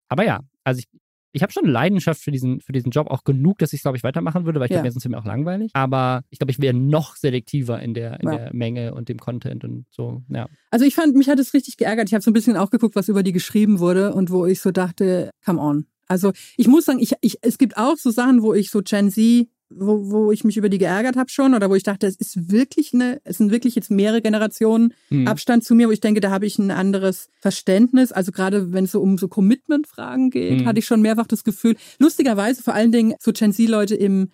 Aber ja, also ich, ich habe schon eine Leidenschaft für diesen, für diesen Job, auch genug, dass ich es, glaube ich, weitermachen würde, weil ich Ja. glaube, mir sonst wäre mir auch langweilig. Aber ich glaube, ich wäre noch selektiver in der, in Ja. der Menge und dem Content und so, ja. Also ich fand, mich hat es richtig geärgert. Ich habe so ein bisschen auch geguckt, was über die geschrieben wurde und wo ich so dachte, come on. Also ich muss sagen, ich, ich, es gibt auch so Sachen, wo ich so Gen Z, wo, wo ich mich über die geärgert habe schon oder wo ich dachte, es ist wirklich eine, es sind wirklich jetzt mehrere Generationen Hm. Abstand zu mir, wo ich denke, da habe ich ein anderes Verständnis. Also gerade wenn es so um so Commitment-Fragen geht, Mhm. hatte ich schon mehrfach das Gefühl, lustigerweise vor allen Dingen so Gen Z-Leute im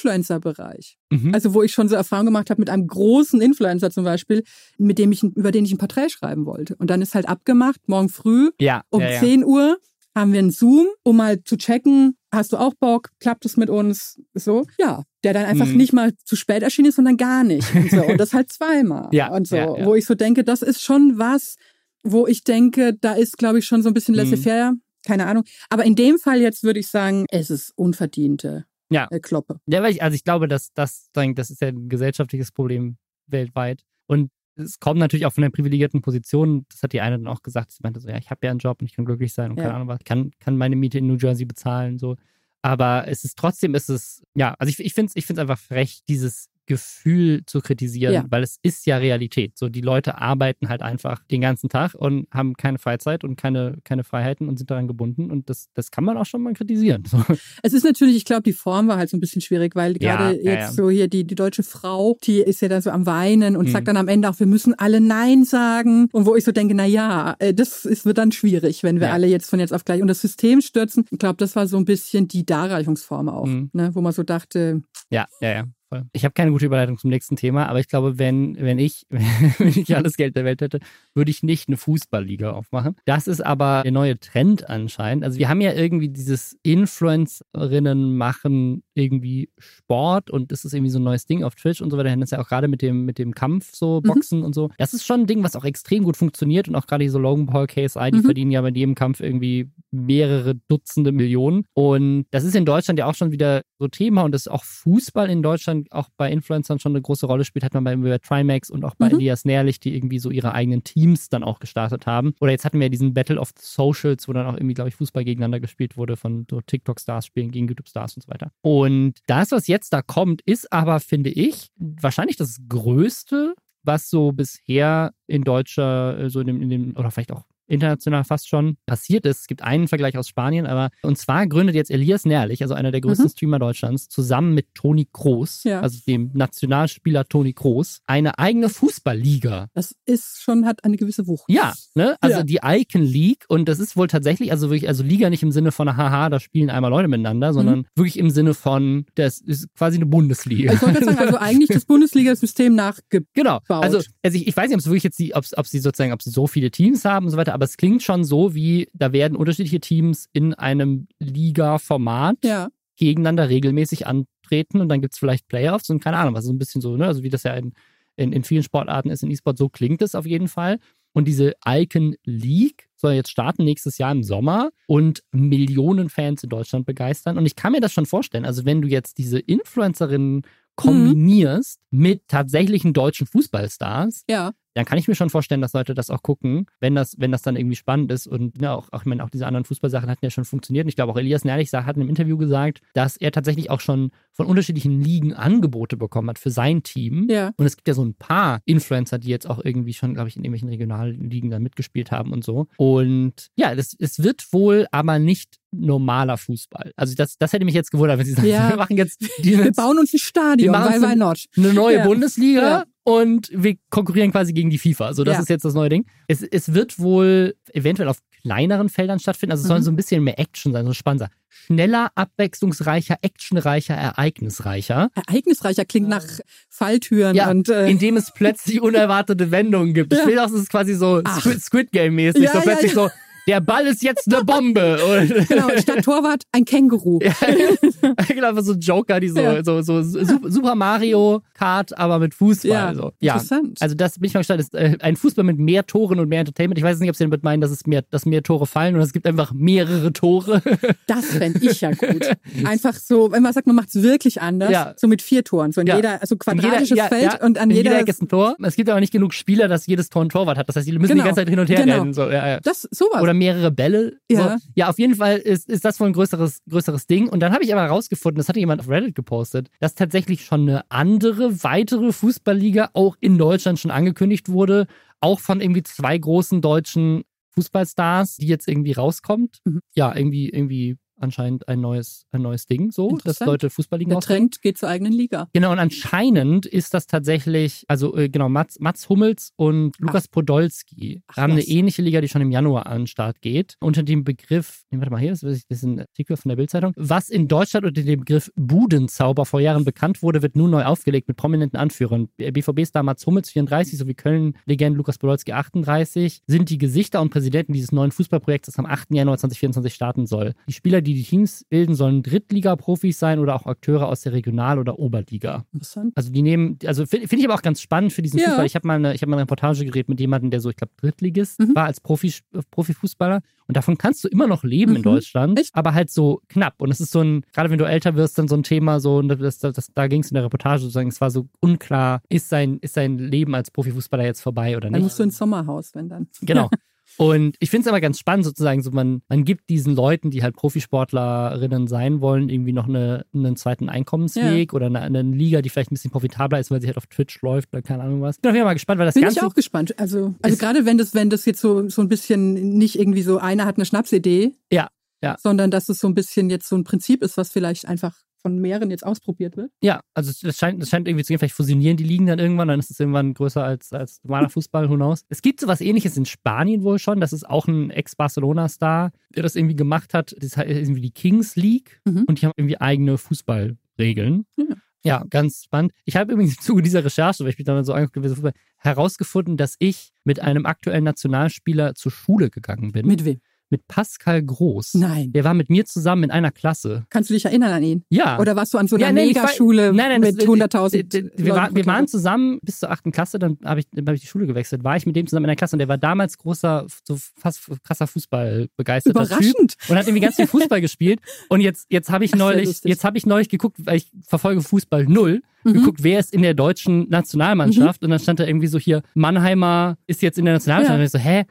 Influencer-Bereich. Mhm. Also wo ich schon so Erfahrung gemacht habe mit einem großen Influencer zum Beispiel, mit dem ich, über den ich ein Porträt schreiben wollte. Und dann ist halt abgemacht, morgen früh ja, um ja, ja. 10 Uhr haben wir einen Zoom, um mal zu checken, hast du auch Bock, klappt es mit uns? So, ja. Der dann einfach Mhm. nicht mal zu spät erschienen ist, sondern gar nicht. Und, so. und das halt zweimal. Ja, und so, ja, ja. wo ich so denke, das ist schon was, wo ich denke, da ist, glaube ich, schon so ein bisschen Mhm. laissez-faire. Keine Ahnung. Aber in dem Fall jetzt würde ich sagen, es ist unverdiente Ja. äh, Kloppe. Ja, weil ich, also ich glaube, dass das, das ist ja ein gesellschaftliches Problem weltweit. Und es kommt natürlich auch von der privilegierten Position. Das hat die eine dann auch gesagt. Sie meinte so, ja, ich habe ja einen Job und ich kann glücklich sein und Ja. keine Ahnung was. Ich kann, kann meine Miete in New Jersey bezahlen, so. Aber es ist trotzdem, ist es, ja, also ich, ich finde es ich find's einfach frech, dieses Gefühl zu kritisieren, Ja. weil es ist ja Realität. So, die Leute arbeiten halt einfach den ganzen Tag und haben keine Freizeit und keine, keine Freiheiten und sind daran gebunden. Und das, das kann man auch schon mal kritisieren. So. Es ist natürlich, ich glaube, die Form war halt so ein bisschen schwierig, weil Ja, gerade ja, jetzt so hier die, die deutsche Frau, die ist ja dann so am Weinen und Mhm. sagt dann am Ende auch, wir müssen alle Nein sagen. Und wo ich so denke, na ja, äh, das ist, wird dann schwierig, wenn wir alle jetzt von jetzt auf gleich und das System stürzen. Ich glaube, das war so ein bisschen die Darreichungsform auch, Mhm. ne, wo man so dachte, Ja, ja, ja. Voll. Ich habe keine gute Überleitung zum nächsten Thema, aber ich glaube, wenn, wenn ich, wenn ich alles Geld der Welt hätte, würde ich nicht eine Fußballliga aufmachen. Das ist aber der neue Trend anscheinend. Also wir haben ja irgendwie dieses Influencerinnen machen irgendwie Sport und das ist irgendwie so ein neues Ding auf Twitch und so weiter. Das ist ja auch gerade mit dem, mit dem Kampf so, Boxen und so. Das ist schon ein Ding, was auch extrem gut funktioniert und auch gerade so Logan Paul, KSI, die Mhm. verdienen ja bei jedem Kampf irgendwie mehrere Dutzende Millionen. Und das ist in Deutschland ja auch schon wieder so Thema und dass auch Fußball in Deutschland auch bei Influencern schon eine große Rolle spielt, hat man bei, bei Trimax und auch bei Mhm. Elias Nährlich, die irgendwie so ihre eigenen Teams dann auch gestartet haben. Oder jetzt hatten wir ja diesen Battle of the Socials, wo dann auch irgendwie, glaube ich, Fußball gegeneinander gespielt wurde von so TikTok-Stars spielen gegen YouTube-Stars und so weiter. Und das, was jetzt da kommt, ist aber, finde ich, wahrscheinlich das Größte, was so bisher in deutscher, äh, so in dem, in dem oder vielleicht auch international fast schon passiert ist. Es gibt einen Vergleich aus Spanien, aber und zwar gründet jetzt Elias Nährlich, also einer der größten Mhm. Streamer Deutschlands, zusammen mit Toni Kroos, Ja. also dem Nationalspieler Toni Kroos, eine eigene Fußballliga. das ist schon, hat eine gewisse Wucht. Ja, ne? Also Ja. die Icon League und das ist wohl tatsächlich, also wirklich, also Liga nicht im Sinne von haha, da spielen einmal Leute miteinander, sondern wirklich im Sinne von, das ist quasi eine Bundesliga. Mhm. Ich wollte sagen, also eigentlich das Bundesliga-System nachge Genau. Also, also ich, ich weiß nicht, ob es wirklich jetzt die, ob, ob sie sozusagen, ob sie so viele Teams haben und so weiter, aber es klingt schon so, wie da werden unterschiedliche Teams in einem Liga-Format ja. gegeneinander regelmäßig antreten und dann gibt es vielleicht Playoffs und keine Ahnung, was so ein bisschen so, ne? Also wie das ja in, in, in vielen Sportarten ist, in E-Sport, so klingt es auf jeden Fall. Und diese Icon League soll jetzt starten nächstes Jahr im Sommer und Millionen Fans in Deutschland begeistern. Und ich kann mir das schon vorstellen. Also wenn du jetzt diese Influencerinnen kombinierst mit tatsächlichen deutschen Fußballstars, Ja. Dann kann ich mir schon vorstellen, dass Leute das auch gucken, wenn das, wenn das dann irgendwie spannend ist. Und ja, auch, auch, ich meine, auch diese anderen Fußballsachen hatten ja schon funktioniert. Und ich glaube auch Elias Nerlich hat in einem Interview gesagt, dass er tatsächlich auch schon von unterschiedlichen Ligen Angebote bekommen hat für sein Team. Ja. Und es gibt ja so ein paar Influencer, die jetzt auch irgendwie schon, glaube ich, in irgendwelchen Regionalligen da mitgespielt haben und so. Und ja, das, es wird wohl aber nicht normaler Fußball. Also das, das hätte mich jetzt gewundert, wenn sie sagen, Ja. wir machen jetzt die, Wir bauen uns ein Stadion, so- why not? eine neue Ja. Bundesliga. Und wir konkurrieren quasi gegen die FIFA. So, das Ja. ist jetzt das neue Ding. Es, es wird wohl eventuell auf kleineren Feldern stattfinden. Also es soll Mhm. so ein bisschen mehr Action sein, so spannender. Schneller, abwechslungsreicher, actionreicher, ereignisreicher. Ereignisreicher klingt nach Falltüren Ja, und äh, indem es plötzlich unerwartete Wendungen gibt. Ich will auch, es quasi so Ach. Squid, Game-mäßig. Ja, so ja, plötzlich so, der Ball ist jetzt eine Bombe. Und genau, statt Torwart ein Känguru. Ja, genau, einfach so Joker, die so, Ja. so, so Su- Super Mario Kart, aber mit Fußball. Ja, so. ja. interessant. Also das bin ich mal gespannt. Ist äh, ein Fußball mit mehr Toren und mehr Entertainment. Ich weiß nicht, ob sie damit meinen, dass es mehr, dass mehr Tore fallen oder es gibt einfach mehrere Tore. Das fände ich ja gut. Einfach so, wenn man sagt, man macht es wirklich anders, Ja. so mit vier Toren, so in jeder, also quadratisches jeder- Feld und an in jeder, jeder ist ein Tor. Es gibt aber nicht genug Spieler, dass jedes Tor ein Torwart hat. Das heißt, die müssen Genau. die ganze Zeit hin und her Genau. rennen. So, ja, ja. das sowas. Oder mehrere Bälle. Ja. So. ja, auf jeden Fall ist, ist das wohl ein größeres, größeres Ding. Und dann habe ich aber herausgefunden, das hatte jemand auf Reddit gepostet, dass tatsächlich schon eine andere, weitere Fußballliga auch in Deutschland schon angekündigt wurde. Auch von irgendwie zwei großen deutschen Fußballstars, die jetzt irgendwie rauskommt. Mhm. Ja, irgendwie, irgendwie anscheinend ein neues, ein neues Ding, so, dass. Leute Fußballligen der. Trend geht zur eigenen Liga. Genau, und anscheinend ist das tatsächlich, also äh, genau, Mats, Mats Hummels und Lukas Podolski Ach, haben eine was. ähnliche Liga, die schon im Januar an den Start geht. Unter dem Begriff, nee, warte mal, hier das ist ein Artikel von der Bildzeitung. Was in Deutschland unter dem Begriff Budenzauber vor Jahren bekannt wurde, wird nun neu aufgelegt mit prominenten Anführern. BVB-Star Mats Hummels 34 sowie Köln-Legende Lukas Podolski 38 sind die Gesichter und Präsidenten dieses neuen Fußballprojekts, das am 8. Januar 2024 starten soll. Die Spieler, die die Teams bilden, sollen Drittliga-Profis sein oder auch Akteure aus der Regional- oder Oberliga. Interessant. Also die nehmen, also finde find ich aber auch ganz spannend für diesen Ja. Fußball. Ich habe mal, eine, ich hab mal eine Reportage geredet mit jemandem, der so, ich glaube, Drittligist Mhm. war als Profi, Profifußballer. Und davon kannst du immer noch leben in Mhm. Deutschland, Echt? aber halt so knapp. Und es ist so ein, gerade wenn du älter wirst, dann so ein Thema, so, und das, das, das, da ging es in der Reportage sozusagen, es war so unklar, ist sein, ist sein Leben als Profifußballer jetzt vorbei oder Dann nicht? musst du ins Sommerhaus, wenn dann. Genau. Und ich finde es aber ganz spannend, sozusagen, so man, man gibt diesen Leuten, die halt Profisportlerinnen sein wollen, irgendwie noch eine, einen zweiten Einkommensweg oder eine, eine Liga, die vielleicht ein bisschen profitabler ist, weil sie halt auf Twitch läuft oder keine Ahnung was. Ich bin auf jeden Fall mal gespannt, weil das Bin Ganze. ich auch gespannt. Also, also gerade wenn das, wenn das jetzt so, so ein bisschen nicht irgendwie so einer hat eine Schnapsidee. Ja, ja. Sondern dass es so ein bisschen jetzt so ein Prinzip ist, was vielleicht einfach von mehreren jetzt ausprobiert wird. Ja, also das scheint, das scheint irgendwie zu gehen. Vielleicht fusionieren die Ligen dann irgendwann, dann ist es irgendwann größer als, als normaler Fußball, who knows. Es gibt sowas ähnliches in Spanien wohl schon. Das ist auch ein Ex-Barcelona-Star, der das irgendwie gemacht hat. Das heißt irgendwie die Kings League Mhm. und die haben irgendwie eigene Fußballregeln. Ja. Ja, ganz spannend. Ich habe übrigens im Zuge dieser Recherche, weil ich mich dann so angeguckt habe, herausgefunden, dass ich mit einem aktuellen Nationalspieler zur Schule gegangen bin. Mit wem? Mit Pascal Groß. Nein. Der war mit mir zusammen in einer Klasse. Kannst du dich erinnern an ihn? Ja. Oder warst du an so einer Ja, war- Megaschule Nein, nein, mit das- 100.000 wir, waren, wir waren zusammen bis zur achten Klasse, dann habe ich, dann hab ich die Schule gewechselt. War ich mit dem zusammen in der Klasse und der war damals großer, so fast krasser Fußballbegeisterter Typ Überraschend. und hat irgendwie ganz viel Fußball gespielt. Und jetzt, jetzt habe ich neulich, jetzt habe ich neulich geguckt, weil ich verfolge Fußball null, Mhm. geguckt, wer ist in der deutschen Nationalmannschaft. Und dann stand da irgendwie so hier, Mannheimer ist jetzt in der Nationalmannschaft. Ja. Und ich so, hä?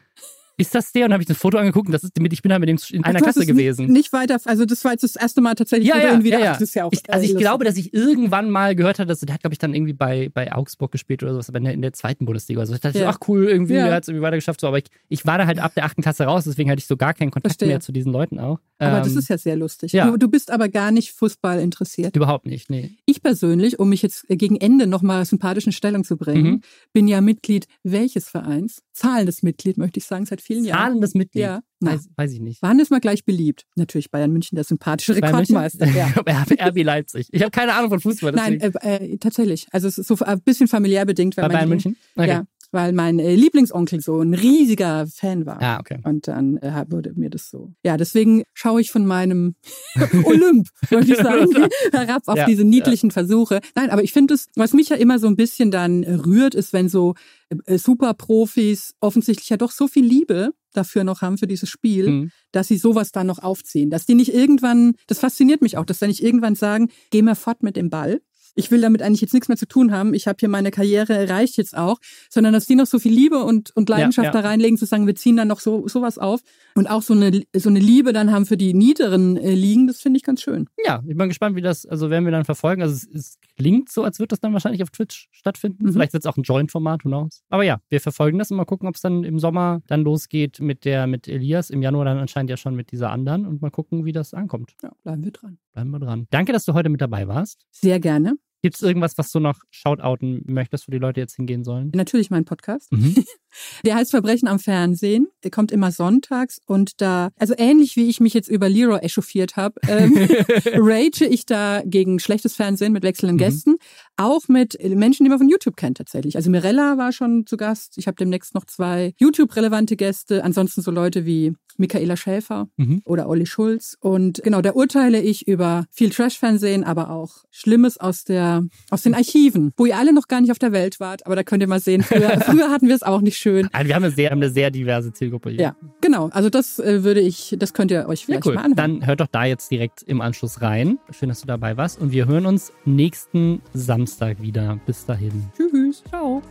Ist das der? Und dann habe ich das Foto angeguckt und das ist ich bin halt mit dem in einer Klasse es gewesen. Nicht, nicht weiter, also das war jetzt das erste Mal tatsächlich, Ja, ja, wieder, ja, ja. Ach, das ist ja auch, Ich, also ich glaube, dass ich irgendwann mal gehört habe, dass der hat, glaube ich, dann irgendwie bei, bei Augsburg gespielt oder sowas, aber in der, in der zweiten Bundesliga. Also ich dachte, Ja. ach cool, irgendwie, Ja. der hat es irgendwie weitergeschafft. So, aber ich, ich war da halt ab der achten Klasse raus, deswegen hatte ich so gar keinen Kontakt Verstehe. mehr zu diesen Leuten auch. aber Ähm, das ist ja sehr lustig. ja. Du, du bist aber gar nicht Fußball interessiert. überhaupt nicht, nee. Ich persönlich, um mich jetzt gegen Ende nochmal sympathisch in Stellung zu bringen, Mhm. bin ja Mitglied welches Vereins? Zahlendes Mitglied, möchte ich sagen, seit vielen Jahren. Zahlendes Mitglied. Ja. Weiß, weiß ich nicht. waren es mal gleich beliebt? Natürlich Bayern München, der sympathische? Rekordmeister. Ja. RB Leipzig. Ich habe keine Ahnung von Fußball. Nein, Deswegen. äh, äh, tatsächlich. Also es ist so ein bisschen familiär bedingt. Bei Bayern München? Okay. Ja, weil mein äh, Lieblingsonkel so ein riesiger Fan war. Ah, okay. Und dann äh, wurde mir das so. Ja, deswegen schaue ich von meinem Olymp, würde ich sagen, herab auf Ja, diese niedlichen Versuche. Nein, aber ich finde es, was mich ja immer so ein bisschen dann rührt, ist, wenn so äh, Superprofis offensichtlich ja doch so viel Liebe dafür noch haben für dieses Spiel, Mhm. dass sie sowas dann noch aufziehen. Dass die nicht irgendwann, das fasziniert mich auch, dass sie nicht irgendwann sagen, geh mal fort mit dem Ball. Ich will damit eigentlich jetzt nichts mehr zu tun haben, ich habe hier meine Karriere erreicht jetzt auch, sondern dass die noch so viel Liebe und, und Leidenschaft ja, ja. da reinlegen, zu sagen, wir ziehen dann noch so sowas auf und auch so eine, so eine Liebe dann haben für die niederen äh, Ligen, das finde ich ganz schön. Ja, ich bin gespannt, wie das, also werden wir dann verfolgen. Also es, es klingt so, als würde das dann wahrscheinlich auf Twitch stattfinden. Mhm. Vielleicht wird es auch ein Joint-Format, who knows. Aber ja, wir verfolgen das und mal gucken, ob es dann im Sommer dann losgeht mit der, mit Elias, im Januar dann anscheinend ja schon mit dieser anderen und mal gucken, wie das ankommt. Ja, bleiben wir dran. Bleiben wir dran. Danke, dass du heute mit dabei warst. Sehr gerne. Gibt es irgendwas, was du noch shoutouten möchtest, wo die Leute jetzt hingehen sollen? Natürlich mein Podcast. Mhm. Der heißt Verbrechen am Fernsehen. Der kommt immer sonntags und da, also ähnlich wie ich mich jetzt über Leroy echauffiert habe, ähm, rage ich da gegen schlechtes Fernsehen mit wechselnden mhm. Gästen, auch mit Menschen, die man von YouTube kennt tatsächlich. Also Mirella war schon zu Gast. Ich habe demnächst noch zwei YouTube-relevante Gäste. Ansonsten so Leute wie Michaela Schäfer mhm. oder Olli Schulz. Und genau, da urteile ich über viel Trash-Fernsehen, aber auch Schlimmes aus der aus den Archiven, wo ihr alle noch gar nicht auf der Welt wart. Aber da könnt ihr mal sehen, früher, früher hatten wir es auch nicht schön. Also wir haben eine sehr, eine sehr diverse Zielgruppe hier. Ja, genau. Also das äh, würde ich, das könnt ihr euch vielleicht ja, cool. mal anhören. Dann hört doch da jetzt direkt im Anschluss rein. Schön, dass du dabei warst. Und wir hören uns nächsten Samstag wieder. Bis dahin. Tschüss. Ciao.